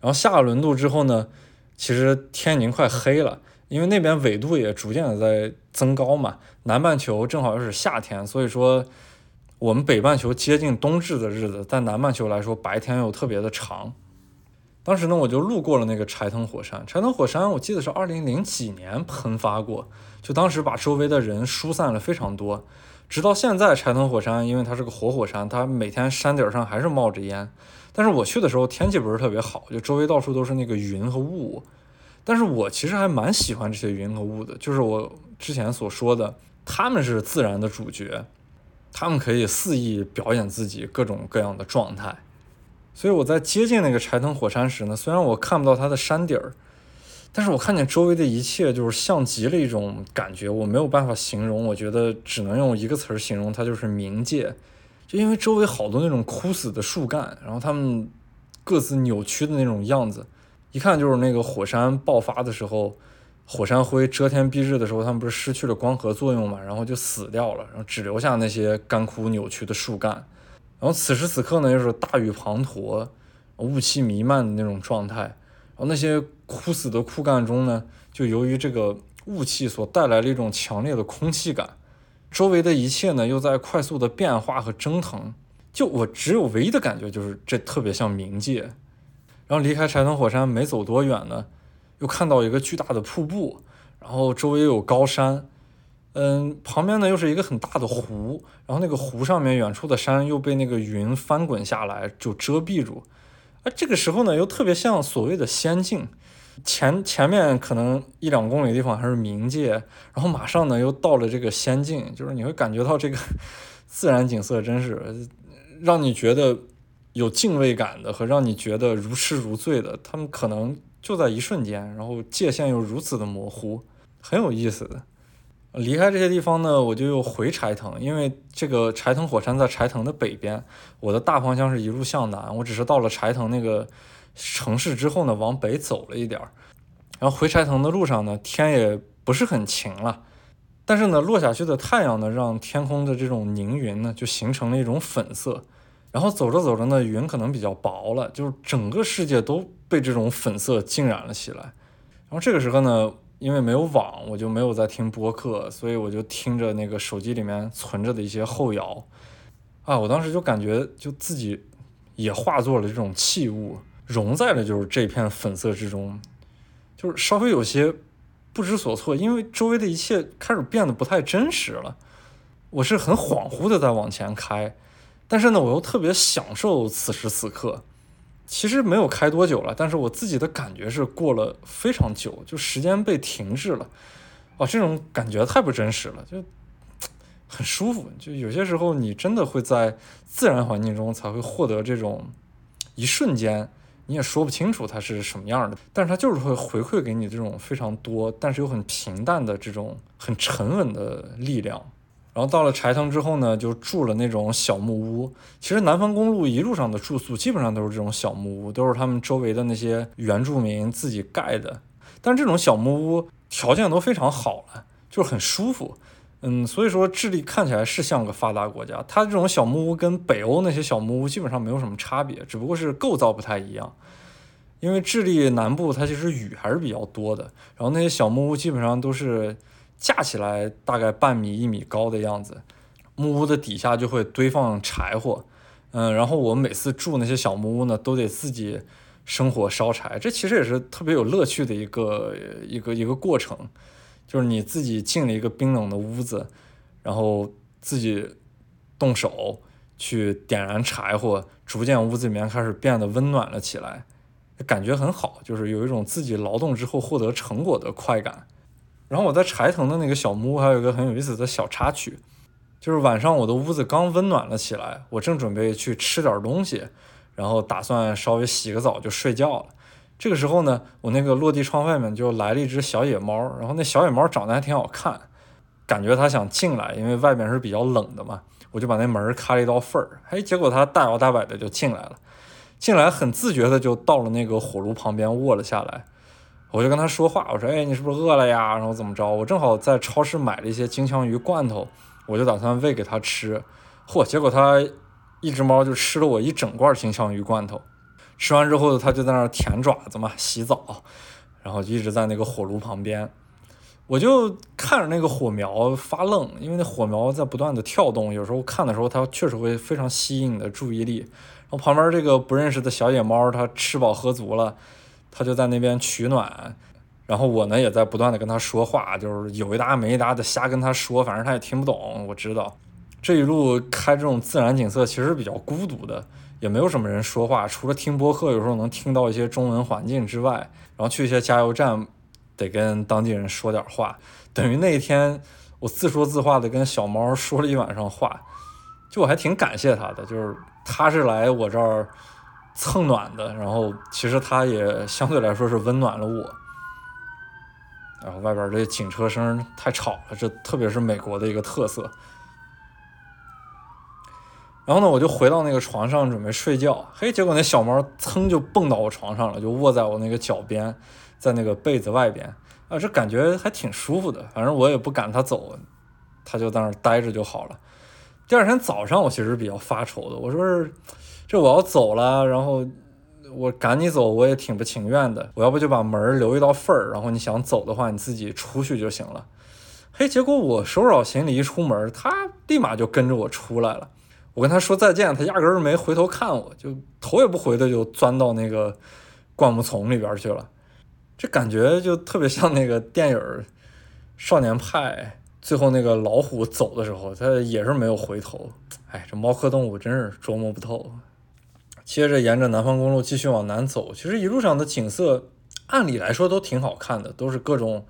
然后下了轮渡之后呢，其实天已经快黑了，因为那边纬度也逐渐的在增高嘛。南半球正好又是夏天，所以说我们北半球接近冬至的日子，在南半球来说，白天又特别的长。当时呢，我就路过了那个柴藤火山。柴藤火山，我记得是二零零几年喷发过，就当时把周围的人疏散了非常多。直到现在，柴藤火山因为它是个活火山，它每天山顶上还是冒着烟。但是我去的时候天气不是特别好，就周围到处都是那个云和雾。但是我其实还蛮喜欢这些云和雾的，就是我之前所说的，他们是自然的主角，他们可以肆意表演自己各种各样的状态。所以我在接近那个柴藤火山时呢，虽然我看不到它的山底儿，但是我看见周围的一切就是像极了一种感觉，我没有办法形容，我觉得只能用一个词儿形容，它就是冥界。就因为周围好多那种枯死的树干，然后它们各自扭曲的那种样子，一看就是那个火山爆发的时候，火山灰遮天蔽日的时候，它们不是失去了光合作用嘛，然后就死掉了，然后只留下那些干枯扭曲的树干。然后此时此刻呢，又是大雨滂沱、雾气弥漫的那种状态。然后那些枯死的枯干中呢，就由于这个雾气所带来了一种强烈的空气感，周围的一切呢又在快速的变化和蒸腾。就我只有唯一的感觉就是这特别像冥界。然后离开柴登火山没走多远呢，又看到一个巨大的瀑布，然后周围有高山。嗯，旁边呢又是一个很大的湖，然后那个湖上面远处的山又被那个云翻滚下来就遮蔽住，而这个时候呢又特别像所谓的仙境，前前面可能一两公里的地方还是冥界，然后马上呢又到了这个仙境，就是你会感觉到这个 自然景色真是让你觉得有敬畏感的和让你觉得如痴如醉的，他们可能就在一瞬间，然后界限又如此的模糊，很有意思的。离开这些地方呢，我就又回柴藤，因为这个柴藤火山在柴藤的北边。我的大方向是一路向南，我只是到了柴藤那个城市之后呢，往北走了一点儿。然后回柴藤的路上呢，天也不是很晴了，但是呢，落下去的太阳呢，让天空的这种凝云呢，就形成了一种粉色。然后走着走着呢，云可能比较薄了，就是整个世界都被这种粉色浸染了起来。然后这个时候呢。因为没有网，我就没有在听播客，所以我就听着那个手机里面存着的一些后摇，啊，我当时就感觉就自己也化作了这种器物，融在了就是这片粉色之中，就是稍微有些不知所措，因为周围的一切开始变得不太真实了。我是很恍惚的在往前开，但是呢，我又特别享受此时此刻。其实没有开多久了，但是我自己的感觉是过了非常久，就时间被停滞了，哦，这种感觉太不真实了，就很舒服。就有些时候你真的会在自然环境中才会获得这种一瞬间，你也说不清楚它是什么样的，但是它就是会回馈给你这种非常多，但是又很平淡的这种很沉稳的力量。然后到了柴藤之后呢，就住了那种小木屋。其实南方公路一路上的住宿基本上都是这种小木屋，都是他们周围的那些原住民自己盖的。但这种小木屋条件都非常好了，就是很舒服。嗯，所以说智利看起来是像个发达国家。它这种小木屋跟北欧那些小木屋基本上没有什么差别，只不过是构造不太一样。因为智利南部它其实雨还是比较多的，然后那些小木屋基本上都是。架起来大概半米一米高的样子，木屋的底下就会堆放柴火，嗯，然后我们每次住那些小木屋呢，都得自己生火烧柴，这其实也是特别有乐趣的一个一个一个过程，就是你自己进了一个冰冷的屋子，然后自己动手去点燃柴火，逐渐屋子里面开始变得温暖了起来，感觉很好，就是有一种自己劳动之后获得成果的快感。然后我在柴藤的那个小木屋还有一个很有意思的小插曲，就是晚上我的屋子刚温暖了起来，我正准备去吃点东西，然后打算稍微洗个澡就睡觉了。这个时候呢，我那个落地窗外面就来了一只小野猫，然后那小野猫长得还挺好看，感觉它想进来，因为外面是比较冷的嘛，我就把那门开了一道缝儿，哎，结果它大摇大摆的就进来了，进来很自觉的就到了那个火炉旁边卧了下来，我就跟它说话，我说，哎，你是不是饿了呀？然后怎么着？我正好在超市买了一些金枪鱼罐头，我就打算喂给它吃，嚯，结果它一只猫就吃了我一整罐金枪鱼罐头。吃完之后，它就在那儿舔爪子嘛，洗澡，然后就一直在那个火炉旁边。我就看着那个火苗发愣，因为那火苗在不断的跳动，有时候看的时候，它确实会非常吸引你的注意力。然后旁边这个不认识的小野猫，它吃饱喝足了，他就在那边取暖。然后我呢，也在不断的跟他说话，就是有一搭没一搭的瞎跟他说，反正他也听不懂。我知道这一路开这种自然景色，其实比较孤独的。也没有什么人说话，除了听播客，有时候能听到一些中文环境之外，然后去一些加油站，得跟当地人说点话。等于那一天，我自说自话的跟小猫说了一晚上话，就我还挺感谢他的，就是他是来我这儿蹭暖的，然后其实它也相对来说是温暖了我。然后外边这警车声太吵了，这特别是美国的一个特色。然后呢，我就回到那个床上准备睡觉，嘿，结果那小猫噌就蹦到我床上了，就卧在我那个脚边，在那个被子外边，啊，这感觉还挺舒服的。反正我也不赶它走，它就在那儿待着就好了。第二天早上，我其实比较发愁的，我说是这我要走了，然后我赶你走，我也挺不情愿的。我要不就把门留一道缝儿，然后你想走的话，你自己出去就行了。嘿，结果我收拾好行李一出门，它立马就跟着我出来了。我跟他说再见，他压根儿没回头看我，就头也不回的就钻到那个灌木丛里边去了。这感觉就特别像那个电影《少年派》，最后那个老虎走的时候，他也是没有回头。哎，这猫科动物真是捉摸不透。接着沿着南方公路继续往南走，其实一路上的景色按理来说都挺好看的，都是各种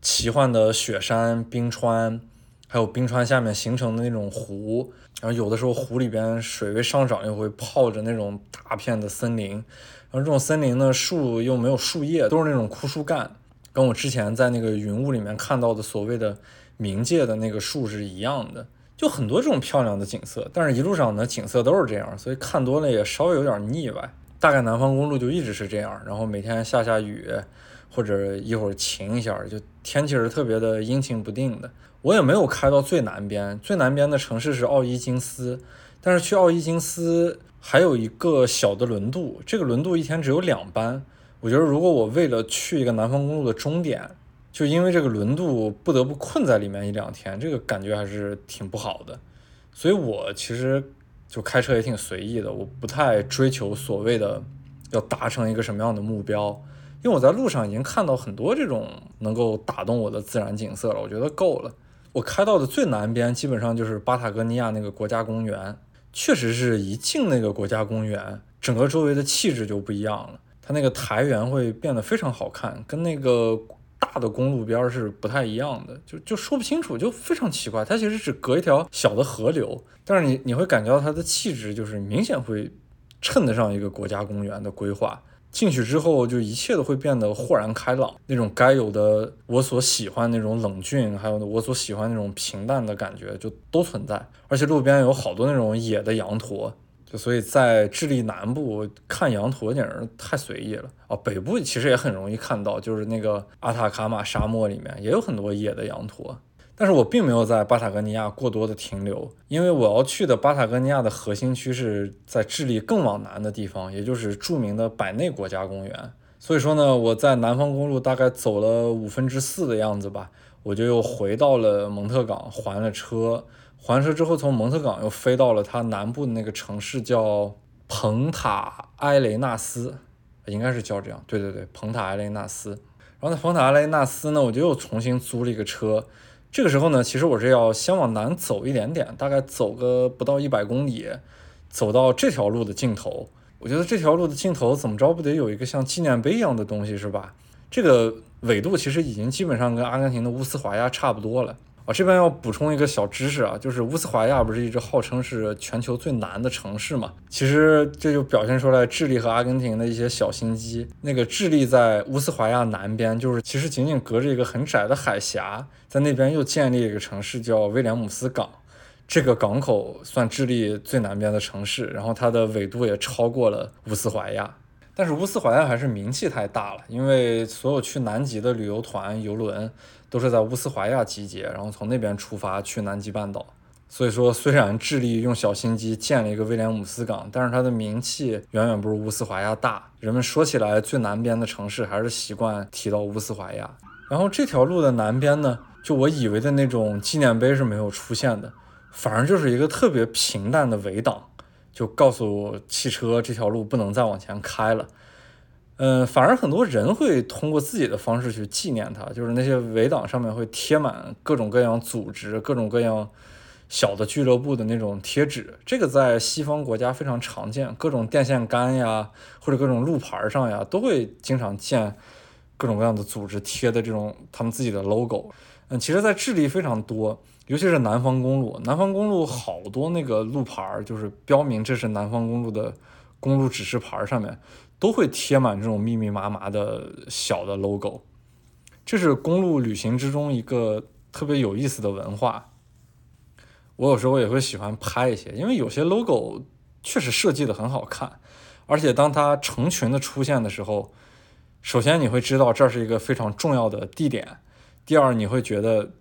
奇幻的雪山、冰川，还有冰川下面形成的那种湖。然后有的时候湖里边水位上涨，又会泡着那种大片的森林。然后这种森林呢，树又没有树叶，都是那种枯树干，跟我之前在那个云雾里面看到的所谓的冥界的那个树是一样的。就很多这种漂亮的景色，但是一路上呢景色都是这样，所以看多了也稍微有点腻歪。大概南方公路就一直是这样，然后每天下下雨，或者一会儿晴一下，就天气是特别的阴晴不定的。我也没有开到最南边，最南边的城市是奥伊金斯，但是去奥伊金斯还有一个小的轮渡，这个轮渡一天只有两班。我觉得如果我为了去一个南方公路的终点，就因为这个轮渡不得不困在里面一两天，这个感觉还是挺不好的。所以我其实就开车也挺随意的，我不太追求所谓的要达成一个什么样的目标。因为我在路上已经看到很多这种能够打动我的自然景色了，我觉得够了。我开到的最南边，基本上就是巴塔哥尼亚那个国家公园，确实是一进那个国家公园，整个周围的气质就不一样了。它那个台原会变得非常好看，跟那个大的公路边是不太一样的，就就说不清楚，就非常奇怪。它其实只隔一条小的河流，但是你你会感觉到它的气质就是明显会衬得上一个国家公园的规划。进去之后，就一切都会变得豁然开朗，那种该有的我所喜欢那种冷峻，还有我所喜欢那种平淡的感觉，就都存在。而且路边有好多那种野的羊驼，就所以在智利南部看羊驼简直太随意了啊！北部其实也很容易看到，就是那个阿塔卡马沙漠里面也有很多野的羊驼。但是我并没有在巴塔哥尼亚过多的停留，因为我要去的巴塔哥尼亚的核心区是在智利更往南的地方，也就是著名的百内国家公园。所以说呢，我在南方公路大概走了五分之四的样子吧，我就又回到了蒙特港还了车。还车之后，从蒙特港又飞到了它南部的那个城市叫蓬塔埃雷纳斯，应该是叫这样。对对对，蓬塔埃雷纳斯。然后在蓬塔埃雷纳斯呢，我就又重新租了一个车。这个时候呢，其实我是要先往南走一点点，大概走个不到一百公里，走到这条路的尽头。我觉得这条路的尽头怎么着不得有一个像纪念碑一样的东西是吧？这个纬度其实已经基本上跟阿根廷的乌斯怀亚差不多了。啊，这边要补充一个小知识啊，就是乌斯怀亚不是一直号称是全球最南的城市嘛？其实这就表现出来智利和阿根廷的一些小心机。那个智利在乌斯怀亚南边，就是其实仅仅隔着一个很窄的海峡，在那边又建立了一个城市叫威廉姆斯港。这个港口算智利最南边的城市，然后它的纬度也超过了乌斯怀亚。但是乌斯怀亚还是名气太大了，因为所有去南极的旅游团、游轮。都是在乌斯怀亚集结，然后从那边出发去南极半岛。所以说，虽然智利用小心机建了一个威廉姆斯港，但是它的名气远远不如乌斯怀亚大。人们说起来最南边的城市，还是习惯提到乌斯怀亚。然后这条路的南边呢，就我以为的那种纪念碑是没有出现的，反而就是一个特别平淡的围挡，就告诉汽车这条路不能再往前开了。嗯，反而很多人会通过自己的方式去纪念它，就是那些围挡上面会贴满各种各样组织、各种各样小的俱乐部的那种贴纸。这个在西方国家非常常见，各种电线杆呀，或者各种路牌上呀，都会经常见各种各样的组织贴的这种他们自己的 logo。嗯，其实，在智利非常多，尤其是南方公路，南方公路好多那个路牌，就是标明这是南方公路的公路指示牌上面。都会贴满这种密密麻麻的小的 logo，这是公路旅行之中一个特别有意思的文化。我有时候也会喜欢拍一些，因为有些 logo 确实设计的很好看，而且当它成群的出现的时候，首先你会知道这是一个非常重要的地点，第二你会觉得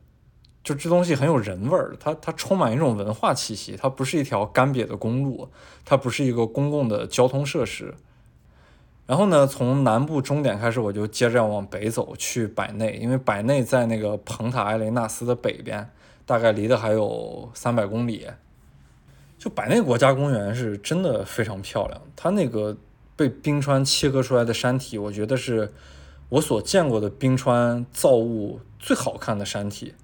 就这东西很有人味儿，它它充满一种文化气息，它不是一条干瘪的公路，它不是一个公共的交通设施。然后呢，从南部终点开始，我就接着往北走去百内，因为百内在那个蓬塔埃雷纳斯的北边，大概离得还有三百公里。就百内国家公园是真的非常漂亮，它那个被冰川切割出来的山体，我觉得是我所见过的冰川造物最好看的山体。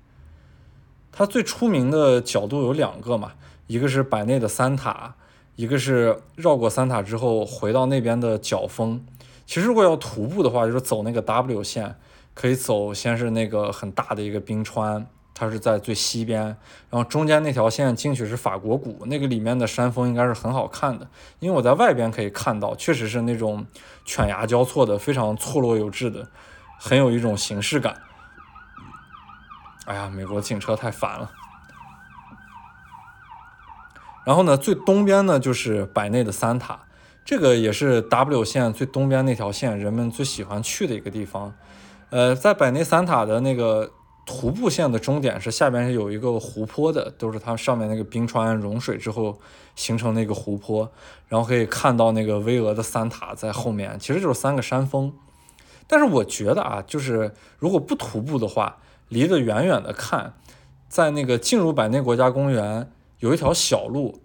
它最出名的角度有两个嘛，一个是百内的三塔。一个是绕过三塔之后回到那边的角峰，其实如果要徒步的话，就是走那个 W 线，可以走先是那个很大的一个冰川，它是在最西边，然后中间那条线进去是法国谷，那个里面的山峰应该是很好看的，因为我在外边可以看到，确实是那种犬牙交错的，非常错落有致的，很有一种形式感。哎呀，美国警车太烦了。然后呢，最东边呢就是百内的三塔，这个也是 W 线最东边那条线人们最喜欢去的一个地方。呃，在百内三塔的那个徒步线的终点是下边是有一个湖泊的，都是它上面那个冰川融水之后形成那个湖泊，然后可以看到那个巍峨的三塔在后面，其实就是三个山峰。但是我觉得啊，就是如果不徒步的话，离得远远的看，在那个进入百内国家公园。有一条小路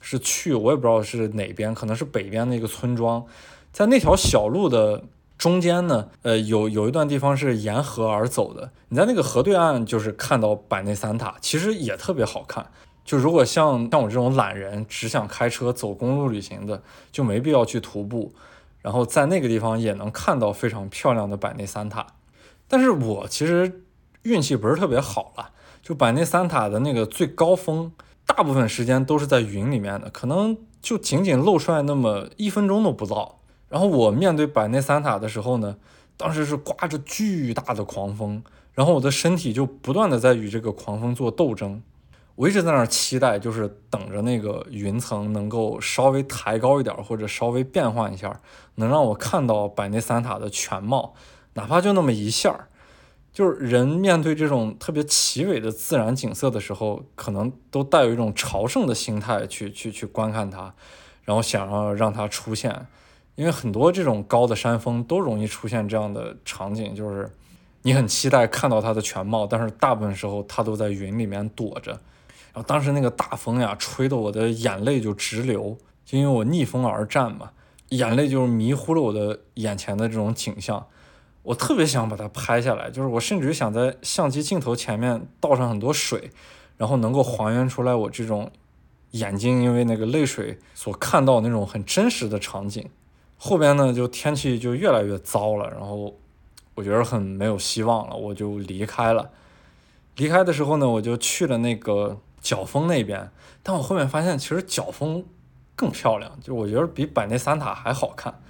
是去，我也不知道是哪边，可能是北边的一个村庄。在那条小路的中间呢，呃，有有一段地方是沿河而走的。你在那个河对岸，就是看到百内三塔，其实也特别好看。就如果像像我这种懒人，只想开车走公路旅行的，就没必要去徒步。然后在那个地方也能看到非常漂亮的百内三塔。但是我其实运气不是特别好了，就百内三塔的那个最高峰。大部分时间都是在云里面的，可能就仅仅露出来那么一分钟都不到。然后我面对百内三塔的时候呢，当时是刮着巨大的狂风，然后我的身体就不断的在与这个狂风做斗争。我一直在那儿期待，就是等着那个云层能够稍微抬高一点，或者稍微变换一下，能让我看到百内三塔的全貌，哪怕就那么一下儿。就是人面对这种特别奇伟的自然景色的时候，可能都带有一种朝圣的心态去去去观看它，然后想要让它出现。因为很多这种高的山峰都容易出现这样的场景，就是你很期待看到它的全貌，但是大部分时候它都在云里面躲着。然后当时那个大风呀，吹得我的眼泪就直流，就因为我逆风而战嘛，眼泪就是迷糊了我的眼前的这种景象。我特别想把它拍下来，就是我甚至想在相机镜头前面倒上很多水，然后能够还原出来我这种眼睛因为那个泪水所看到那种很真实的场景。后边呢，就天气就越来越糟了，然后我觉得很没有希望了，我就离开了。离开的时候呢，我就去了那个角峰那边，但我后面发现其实角峰更漂亮，就我觉得比百内三塔还好看。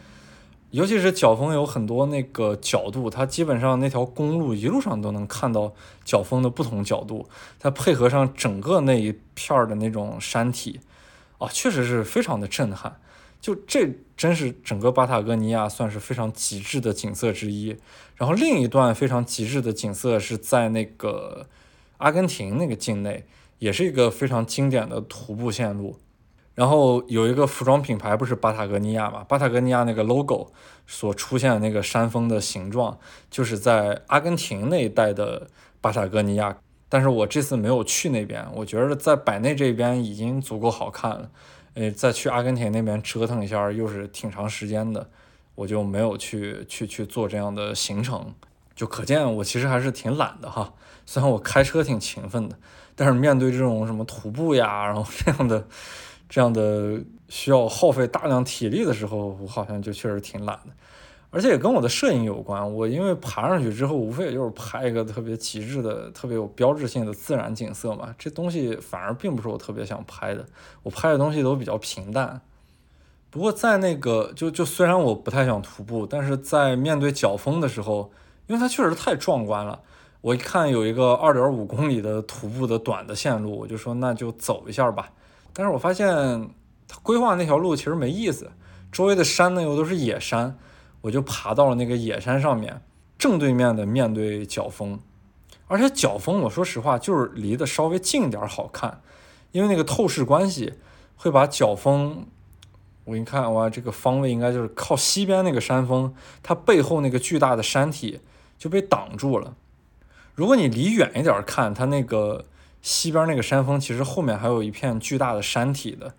尤其是角峰有很多那个角度，它基本上那条公路一路上都能看到角峰的不同角度，再配合上整个那一片儿的那种山体，啊，确实是非常的震撼。就这真是整个巴塔哥尼亚算是非常极致的景色之一。然后另一段非常极致的景色是在那个阿根廷那个境内，也是一个非常经典的徒步线路。然后有一个服装品牌不是巴塔哥尼亚嘛？巴塔哥尼亚那个 logo 所出现的那个山峰的形状，就是在阿根廷那一带的巴塔哥尼亚。但是我这次没有去那边，我觉得在百内这边已经足够好看了。呃，再去阿根廷那边折腾一下又是挺长时间的，我就没有去去去做这样的行程。就可见我其实还是挺懒的哈。虽然我开车挺勤奋的，但是面对这种什么徒步呀，然后这样的。这样的需要耗费大量体力的时候，我好像就确实挺懒的，而且也跟我的摄影有关。我因为爬上去之后，无非也就是拍一个特别极致的、特别有标志性的自然景色嘛。这东西反而并不是我特别想拍的，我拍的东西都比较平淡。不过在那个就就虽然我不太想徒步，但是在面对角峰的时候，因为它确实太壮观了。我一看有一个二点五公里的徒步的短的线路，我就说那就走一下吧。但是我发现他规划那条路其实没意思，周围的山呢又都是野山，我就爬到了那个野山上面，正对面的面对角峰，而且角峰我说实话就是离得稍微近点好看，因为那个透视关系会把角峰，我一看哇这个方位应该就是靠西边那个山峰，它背后那个巨大的山体就被挡住了，如果你离远一点看它那个。西边那个山峰，其实后面还有一片巨大的山体的，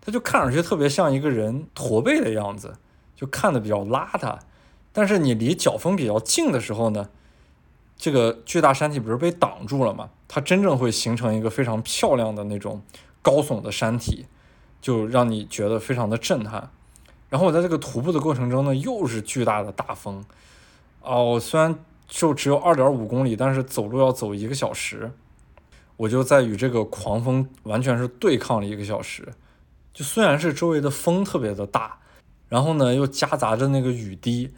它就看上去特别像一个人驼背的样子，就看的比较邋遢。但是你离角峰比较近的时候呢，这个巨大山体不是被挡住了吗？它真正会形成一个非常漂亮的那种高耸的山体，就让你觉得非常的震撼。然后我在这个徒步的过程中呢，又是巨大的大风，哦，虽然就只有二点五公里，但是走路要走一个小时。我就在与这个狂风完全是对抗了一个小时，就虽然是周围的风特别的大，然后呢又夹杂着那个雨滴，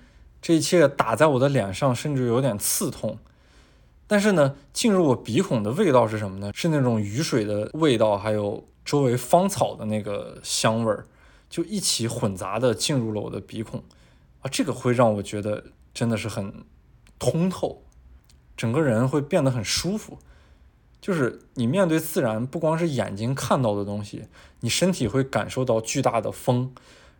这一切打在我的脸上，甚至有点刺痛。但是呢，进入我鼻孔的味道是什么呢？是那种雨水的味道，还有周围芳草的那个香味儿，就一起混杂的进入了我的鼻孔，啊，这个会让我觉得真的是很通透，整个人会变得很舒服。就是你面对自然，不光是眼睛看到的东西，你身体会感受到巨大的风，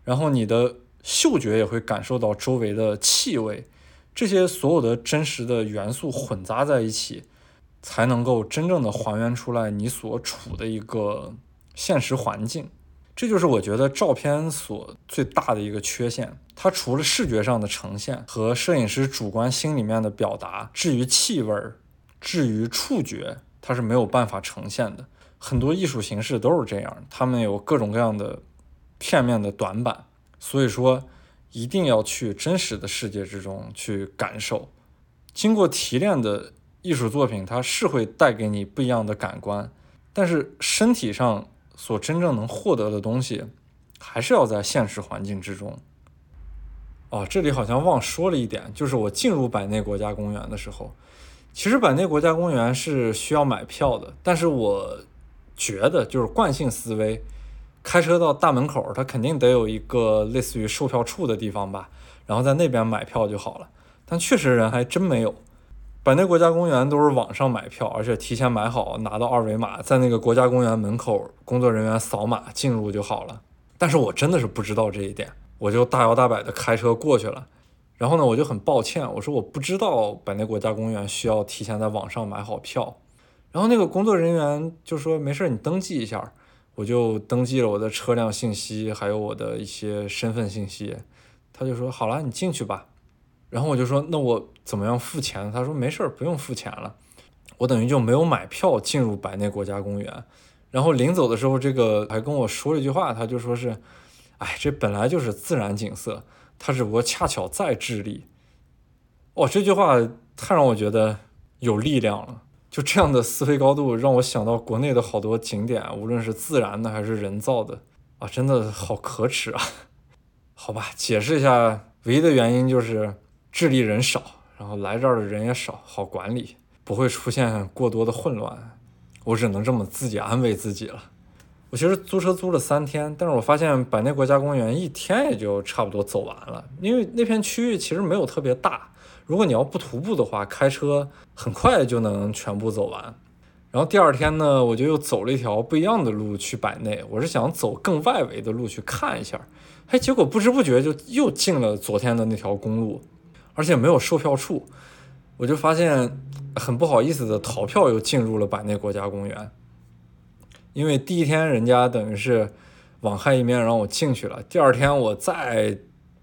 然后你的嗅觉也会感受到周围的气味，这些所有的真实的元素混杂在一起，才能够真正的还原出来你所处的一个现实环境。这就是我觉得照片所最大的一个缺陷，它除了视觉上的呈现和摄影师主观心里面的表达，至于气味儿，至于触觉。它是没有办法呈现的，很多艺术形式都是这样，他们有各种各样的片面的短板，所以说一定要去真实的世界之中去感受。经过提炼的艺术作品，它是会带给你不一样的感官，但是身体上所真正能获得的东西，还是要在现实环境之中。哦，这里好像忘说了一点，就是我进入百内国家公园的时候。其实百内国家公园是需要买票的，但是我觉得就是惯性思维，开车到大门口，它肯定得有一个类似于售票处的地方吧，然后在那边买票就好了。但确实人还真没有，百内国家公园都是网上买票，而且提前买好，拿到二维码，在那个国家公园门口工作人员扫码进入就好了。但是我真的是不知道这一点，我就大摇大摆的开车过去了。然后呢，我就很抱歉，我说我不知道百内国家公园需要提前在网上买好票。然后那个工作人员就说没事，你登记一下。我就登记了我的车辆信息，还有我的一些身份信息。他就说好了，你进去吧。然后我就说那我怎么样付钱？他说没事儿，不用付钱了。我等于就没有买票进入百内国家公园。然后临走的时候，这个还跟我说了一句话，他就说是，哎，这本来就是自然景色。他只不过恰巧在智利，哦，这句话太让我觉得有力量了。就就这样的思维高度，让我想到国内的好多景点，无论是自然的还是人造的，啊，真的好可耻啊！好吧，解释一下，唯一的原因就是智利人少，然后来这儿的人也少，好管理，不会出现过多的混乱。我只能这么自己安慰自己了。我其实租车租了三天，但是我发现百内国家公园一天也就差不多走完了，因为那片区域其实没有特别大。如果你要不徒步的话，开车很快就能全部走完。然后第二天呢，我就又走了一条不一样的路去百内。我是想走更外围的路去看一下，哎，结果不知不觉就又进了昨天的那条公路，而且没有售票处，我就发现很不好意思的逃票又进入了百内国家公园。因为第一天人家等于是网开一面让我进去了，第二天我再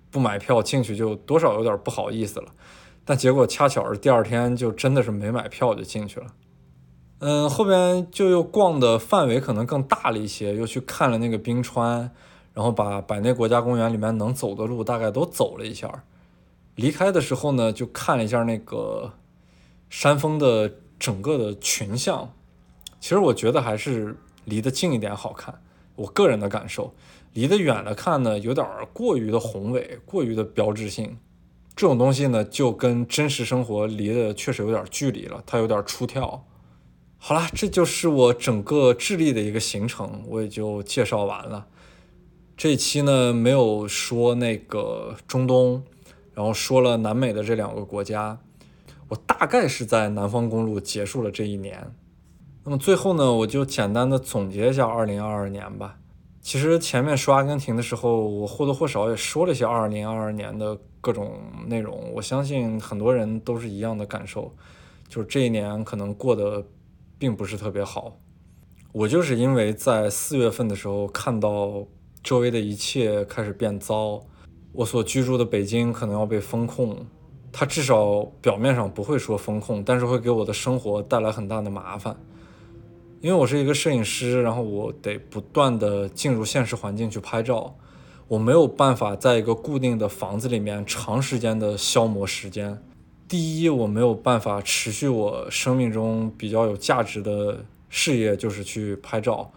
不买票进去就多少有点不好意思了。但结果恰巧是第二天就真的是没买票就进去了，嗯，后边就又逛的范围可能更大了一些，又去看了那个冰川，然后把百内国家公园里面能走的路大概都走了一下。离开的时候呢，就看了一下那个山峰的整个的群像，其实我觉得还是离得近一点好看，我个人的感受，离得远了看呢，有点过于的宏伟，过于的标志性。这种东西呢，就跟真实生活离得确实有点距离了，它有点出跳。好了，这就是我整个智利的一个行程，我也就介绍完了。这一期呢，没有说那个中东，然后说了南美的这两个国家，我大概是在南方公路结束了这一年。那么最后呢，我就简单的总结一下2022年吧。其实前面说阿根廷的时候，我或多或少也说了一些2022年的。各种内容，我相信很多人都是一样的感受，就是这一年可能过得并不是特别好。我就是因为在四月份的时候看到周围的一切开始变糟，我所居住的北京可能要被封控，它至少表面上不会说封控，但是会给我的生活带来很大的麻烦。因为我是一个摄影师，然后我得不断的进入现实环境去拍照。我没有办法在一个固定的房子里面长时间的消磨时间。第一，我没有办法持续我生命中比较有价值的事业，就是去拍照。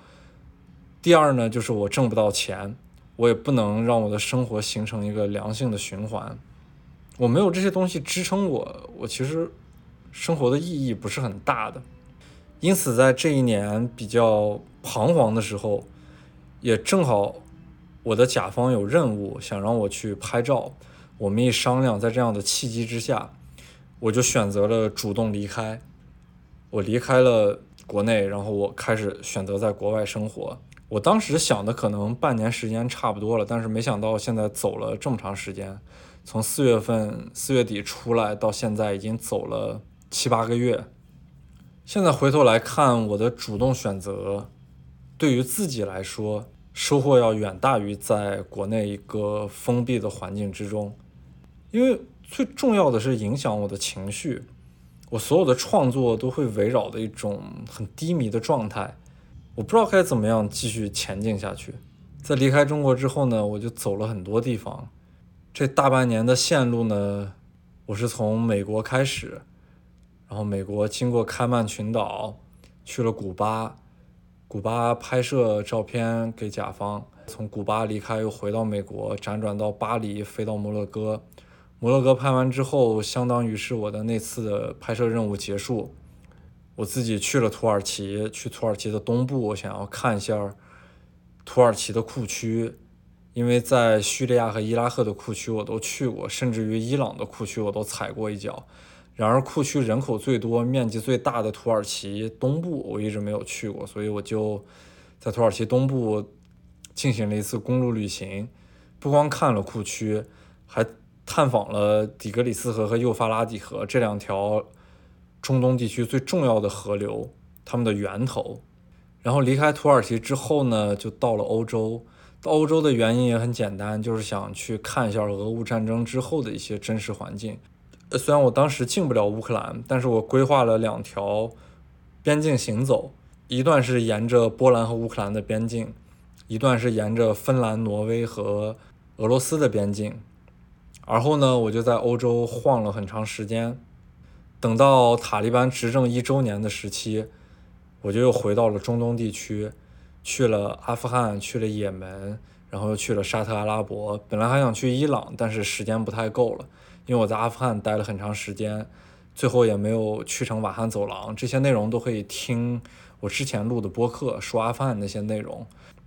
第二呢，就是我挣不到钱，我也不能让我的生活形成一个良性的循环。我没有这些东西支撑我，我其实生活的意义不是很大的。因此，在这一年比较彷徨的时候，也正好。我的甲方有任务想让我去拍照，我们一商量，在这样的契机之下，我就选择了主动离开。我离开了国内，然后我开始选择在国外生活。我当时想的可能半年时间差不多了，但是没想到现在走了这么长时间，从四月份四月底出来到现在已经走了七八个月。现在回头来看，我的主动选择，对于自己来说。收获要远大于在国内一个封闭的环境之中，因为最重要的是影响我的情绪，我所有的创作都会围绕的一种很低迷的状态，我不知道该怎么样继续前进下去。在离开中国之后呢，我就走了很多地方，这大半年的线路呢，我是从美国开始，然后美国经过开曼群岛，去了古巴。古巴拍摄照片给甲方，从古巴离开又回到美国，辗转到巴黎，飞到摩洛哥。摩洛哥拍完之后，相当于是我的那次的拍摄任务结束。我自己去了土耳其，去土耳其的东部，我想要看一下土耳其的库区，因为在叙利亚和伊拉克的库区我都去过，甚至于伊朗的库区我都踩过一脚。然而，库区人口最多、面积最大的土耳其东部，我一直没有去过，所以我就在土耳其东部进行了一次公路旅行，不光看了库区，还探访了底格里斯河和幼发拉底河这两条中东地区最重要的河流，它们的源头。然后离开土耳其之后呢，就到了欧洲。到欧洲的原因也很简单，就是想去看一下俄乌战争之后的一些真实环境。虽然我当时进不了乌克兰，但是我规划了两条边境行走，一段是沿着波兰和乌克兰的边境，一段是沿着芬兰、挪威和俄罗斯的边境。而后呢，我就在欧洲晃了很长时间。等到塔利班执政一周年的时期，我就又回到了中东地区，去了阿富汗，去了也门，然后又去了沙特阿拉伯。本来还想去伊朗，但是时间不太够了，因为我在阿富汗待了很长时间，最后也没有去成瓦罕走廊。这些内容都可以听我之前录的播客，说阿富汗那些内容。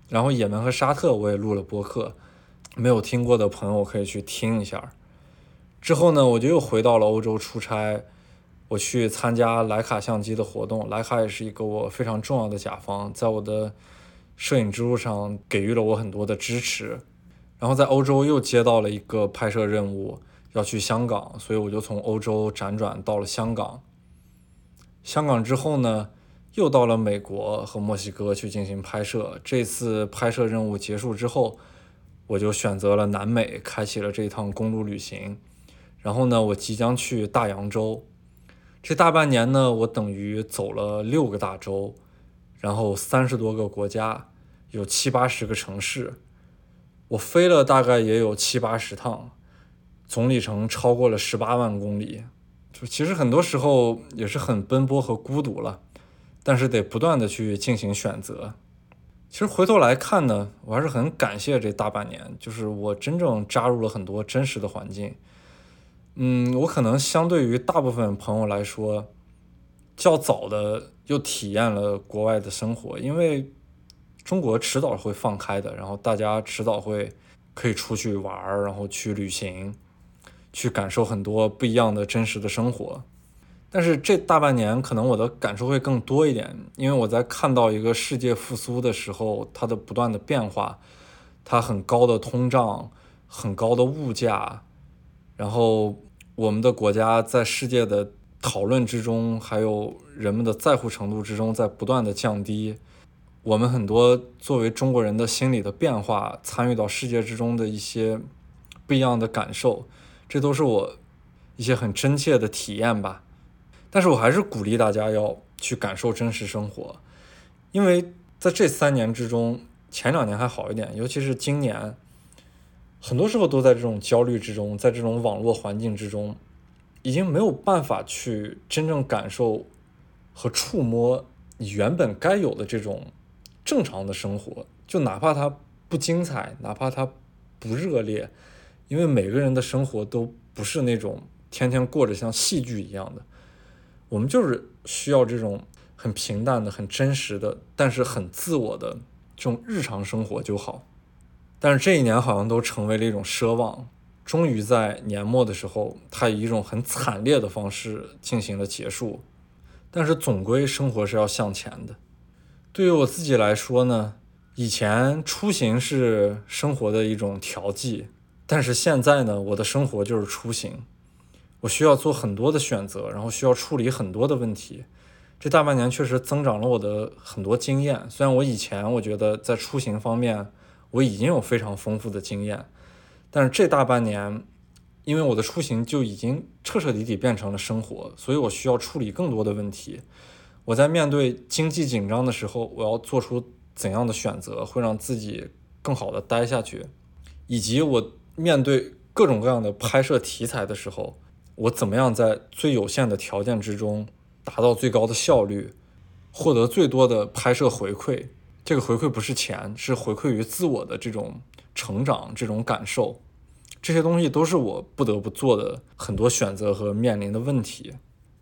然后也门和沙特我也录了播客，没有听过的朋友可以去听一下。之后呢，我就又回到了欧洲出差。我去参加徕卡相机的活动，徕卡也是一个我非常重要的甲方，在我的摄影之路上给予了我很多的支持。然后在欧洲又接到了一个拍摄任务，要去香港，所以我就从欧洲辗转到了香港。香港之后呢，又到了美国和墨西哥去进行拍摄。这次拍摄任务结束之后，我就选择了南美，开启了这一趟公路旅行。然后呢，我即将去大洋洲。这大半年呢，我等于走了六个大洲，然后三十多个国家，有七八十个城市，我飞了大概也有七八十趟，总里程超过了十八万公里。就其实很多时候也是很奔波和孤独了，但是得不断的去进行选择。其实回头来看呢，我还是很感谢这大半年，就是我真正扎入了很多真实的环境。嗯，我可能相对于大部分朋友来说，较早的又体验了国外的生活，因为中国迟早会放开的，然后大家迟早会可以出去玩儿，然后去旅行，去感受很多不一样的真实的生活。但是这大半年，可能我的感受会更多一点，因为我在看到一个世界复苏的时候，它的不断的变化，它很高的通胀，很高的物价。然后我们的国家在世界的讨论之中，还有人们的在乎程度之中，在不断的降低。我们很多作为中国人的心理的变化，参与到世界之中的一些不一样的感受，这都是我一些很真切的体验吧。但是我还是鼓励大家要去感受真实生活，因为在这三年之中，前两年还好一点，尤其是今年。很多时候都在这种焦虑之中，在这种网络环境之中，已经没有办法去真正感受和触摸你原本该有的这种正常的生活。就哪怕它不精彩，哪怕它不热烈，因为每个人的生活都不是那种天天过着像戏剧一样的。我们就是需要这种很平淡的、很真实的，但是很自我的这种日常生活就好。但是这一年好像都成为了一种奢望，终于在年末的时候，它以一种很惨烈的方式进行了结束。但是总归生活是要向前的。对于我自己来说呢，以前出行是生活的一种调剂，但是现在呢，我的生活就是出行，我需要做很多的选择，然后需要处理很多的问题。这大半年确实增长了我的很多经验。虽然我以前我觉得在出行方面，我已经有非常丰富的经验，但是这大半年，因为我的出行就已经彻彻底底变成了生活，所以我需要处理更多的问题。我在面对经济紧张的时候，我要做出怎样的选择，会让自己更好的待下去，以及我面对各种各样的拍摄题材的时候，我怎么样在最有限的条件之中达到最高的效率，获得最多的拍摄回馈。这个回馈不是钱，是回馈于自我的这种成长、这种感受，这些东西都是我不得不做的很多选择和面临的问题。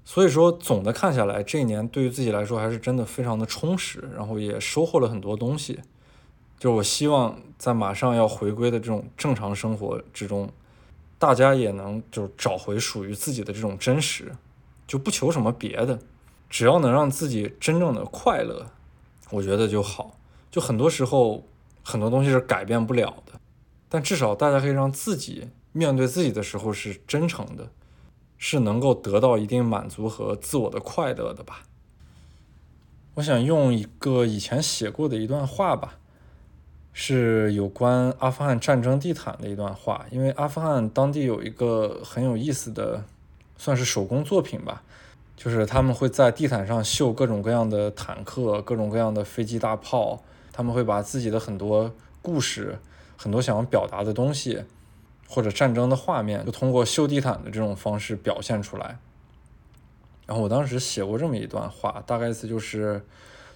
所以说，总的看下来，这一年对于自己来说还是真的非常的充实，然后也收获了很多东西。就我希望在马上要回归的这种正常生活之中，大家也能就是找回属于自己的这种真实，就不求什么别的，只要能让自己真正的快乐。我觉得就好，就很多时候很多东西是改变不了的，但至少大家可以让自己面对自己的时候是真诚的，是能够得到一定满足和自我的快乐的吧。我想用一个以前写过的一段话吧，是有关阿富汗战争地毯的一段话，因为阿富汗当地有一个很有意思的，算是手工作品吧。就是他们会在地毯上绣各种各样的坦克、各种各样的飞机大炮，他们会把自己的很多故事、很多想要表达的东西，或者战争的画面，就通过绣地毯的这种方式表现出来。然后我当时写过这么一段话，大概意思就是，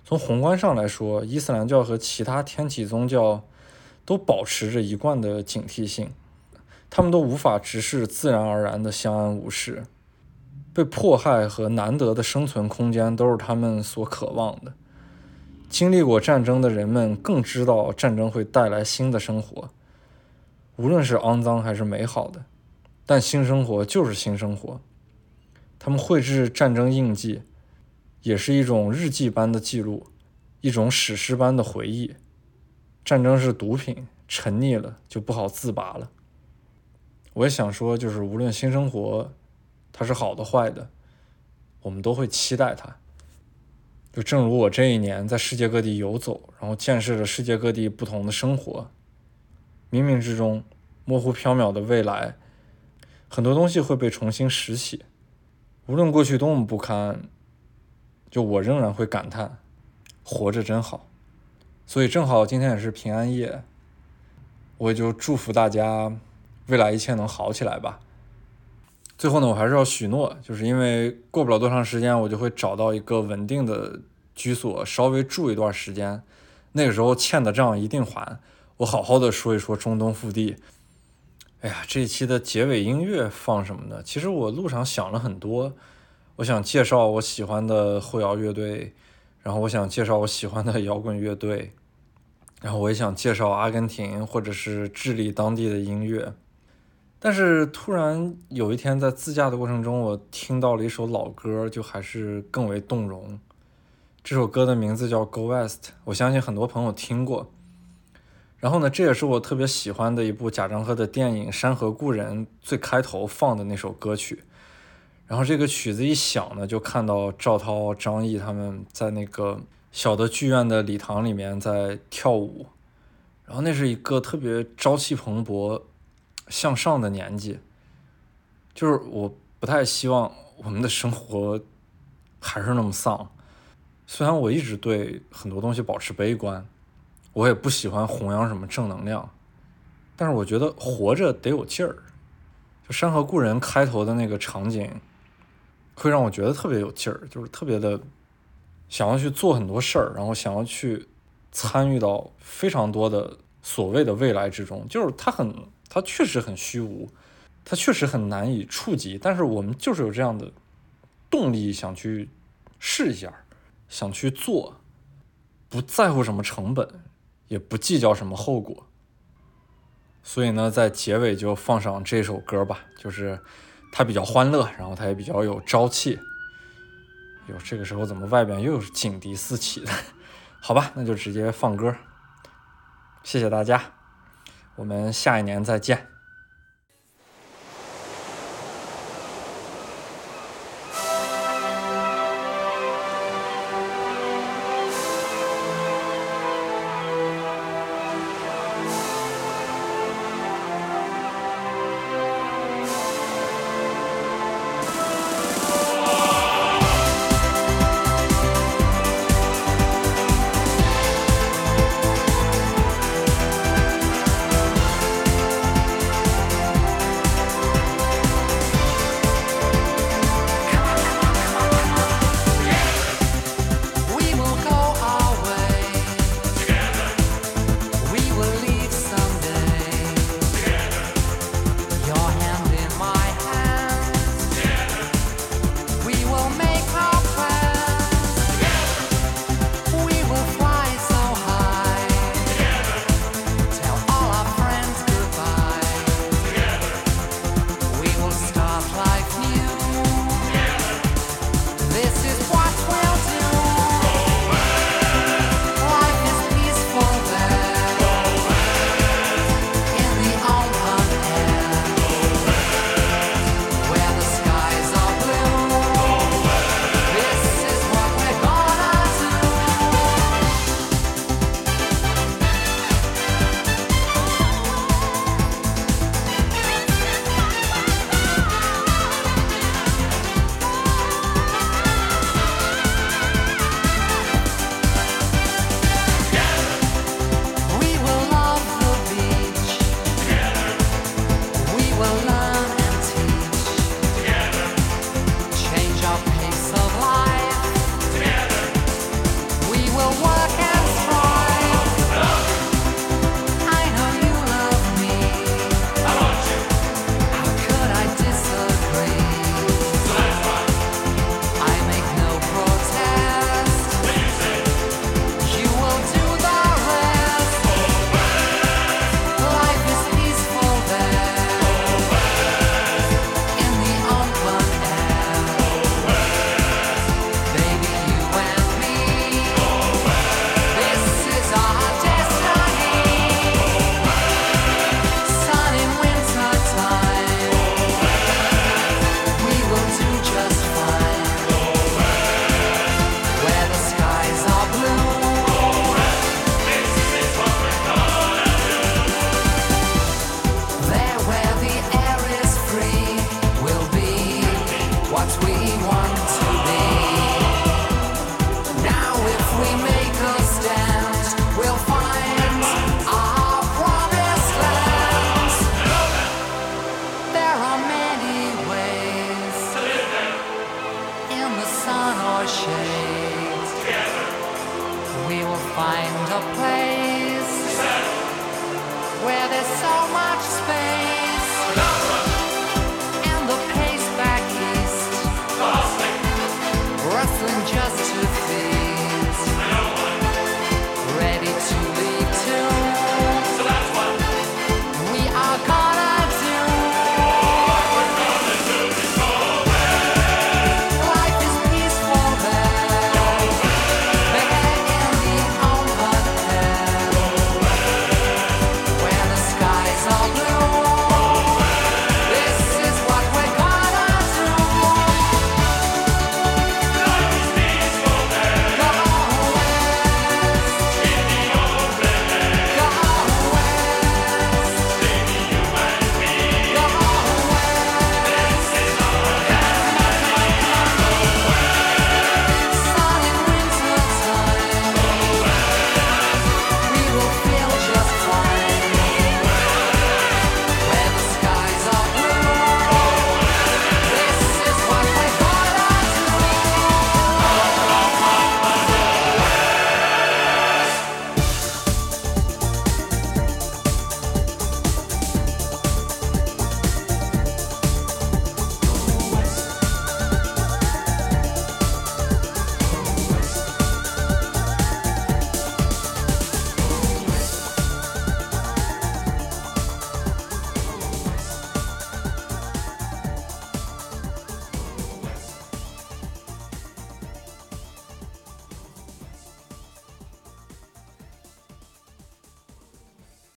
从宏观上来说，伊斯兰教和其他天启宗教都保持着一贯的警惕性，他们都无法直视自然而然的相安无事，被迫害和难得的生存空间都是他们所渴望的。经历过战争的人们更知道战争会带来新的生活，无论是肮脏还是美好的，但新生活就是新生活。他们绘制战争印记，也是一种日记般的记录，一种史诗般的回忆。战争是毒品，沉溺了就不好自拔了。我也想说，就是无论新生活它是好的坏的，我们都会期待它。就正如我这一年在世界各地游走，然后见识了世界各地不同的生活，冥冥之中，模糊缥缈的未来，很多东西会被重新拾起。无论过去多么不堪，就我仍然会感叹，活着真好。所以正好今天也是平安夜，我也就祝福大家未来一切能好起来吧。最后呢，我还是要许诺，就是因为过不了多长时间，我就会找到一个稳定的居所，稍微住一段时间。那个时候欠的账一定还。我好好的说一说中东腹地。哎呀，这一期的结尾音乐放什么呢？其实我路上想了很多，我想介绍我喜欢的后摇乐队，然后我想介绍我喜欢的摇滚乐队，然后我也想介绍阿根廷或者是智利当地的音乐。但是突然有一天在自驾的过程中，我听到了一首老歌，就还是更为动容。这首歌的名字叫《Go West》，我相信很多朋友听过。然后呢，这也是我特别喜欢的一部贾樟柯的电影《山河故人》最开头放的那首歌曲。然后这个曲子一响呢，就看到赵涛、张译他们在那个小的剧院的礼堂里面在跳舞。然后那是一个特别朝气蓬勃、向上的年纪。就是我不太希望我们的生活还是那么丧。虽然我一直对很多东西保持悲观。我也不喜欢弘扬什么正能量，但是我觉得活着得有劲儿。就《山河故人》开头的那个场景，会让我觉得特别有劲儿，就是特别的想要去做很多事儿，然后想要去参与到非常多的所谓的未来之中。就是它很，它确实很虚无，它确实很难以触及，但是我们就是有这样的动力想去试一下，想去做，不在乎什么成本。也不计较什么后果，所以呢，在结尾就放上这首歌吧，就是他比较欢乐，然后他也比较有朝气。哟，这个时候怎么外边又是警笛四起的？好吧，那就直接放歌。谢谢大家，我们下一年再见。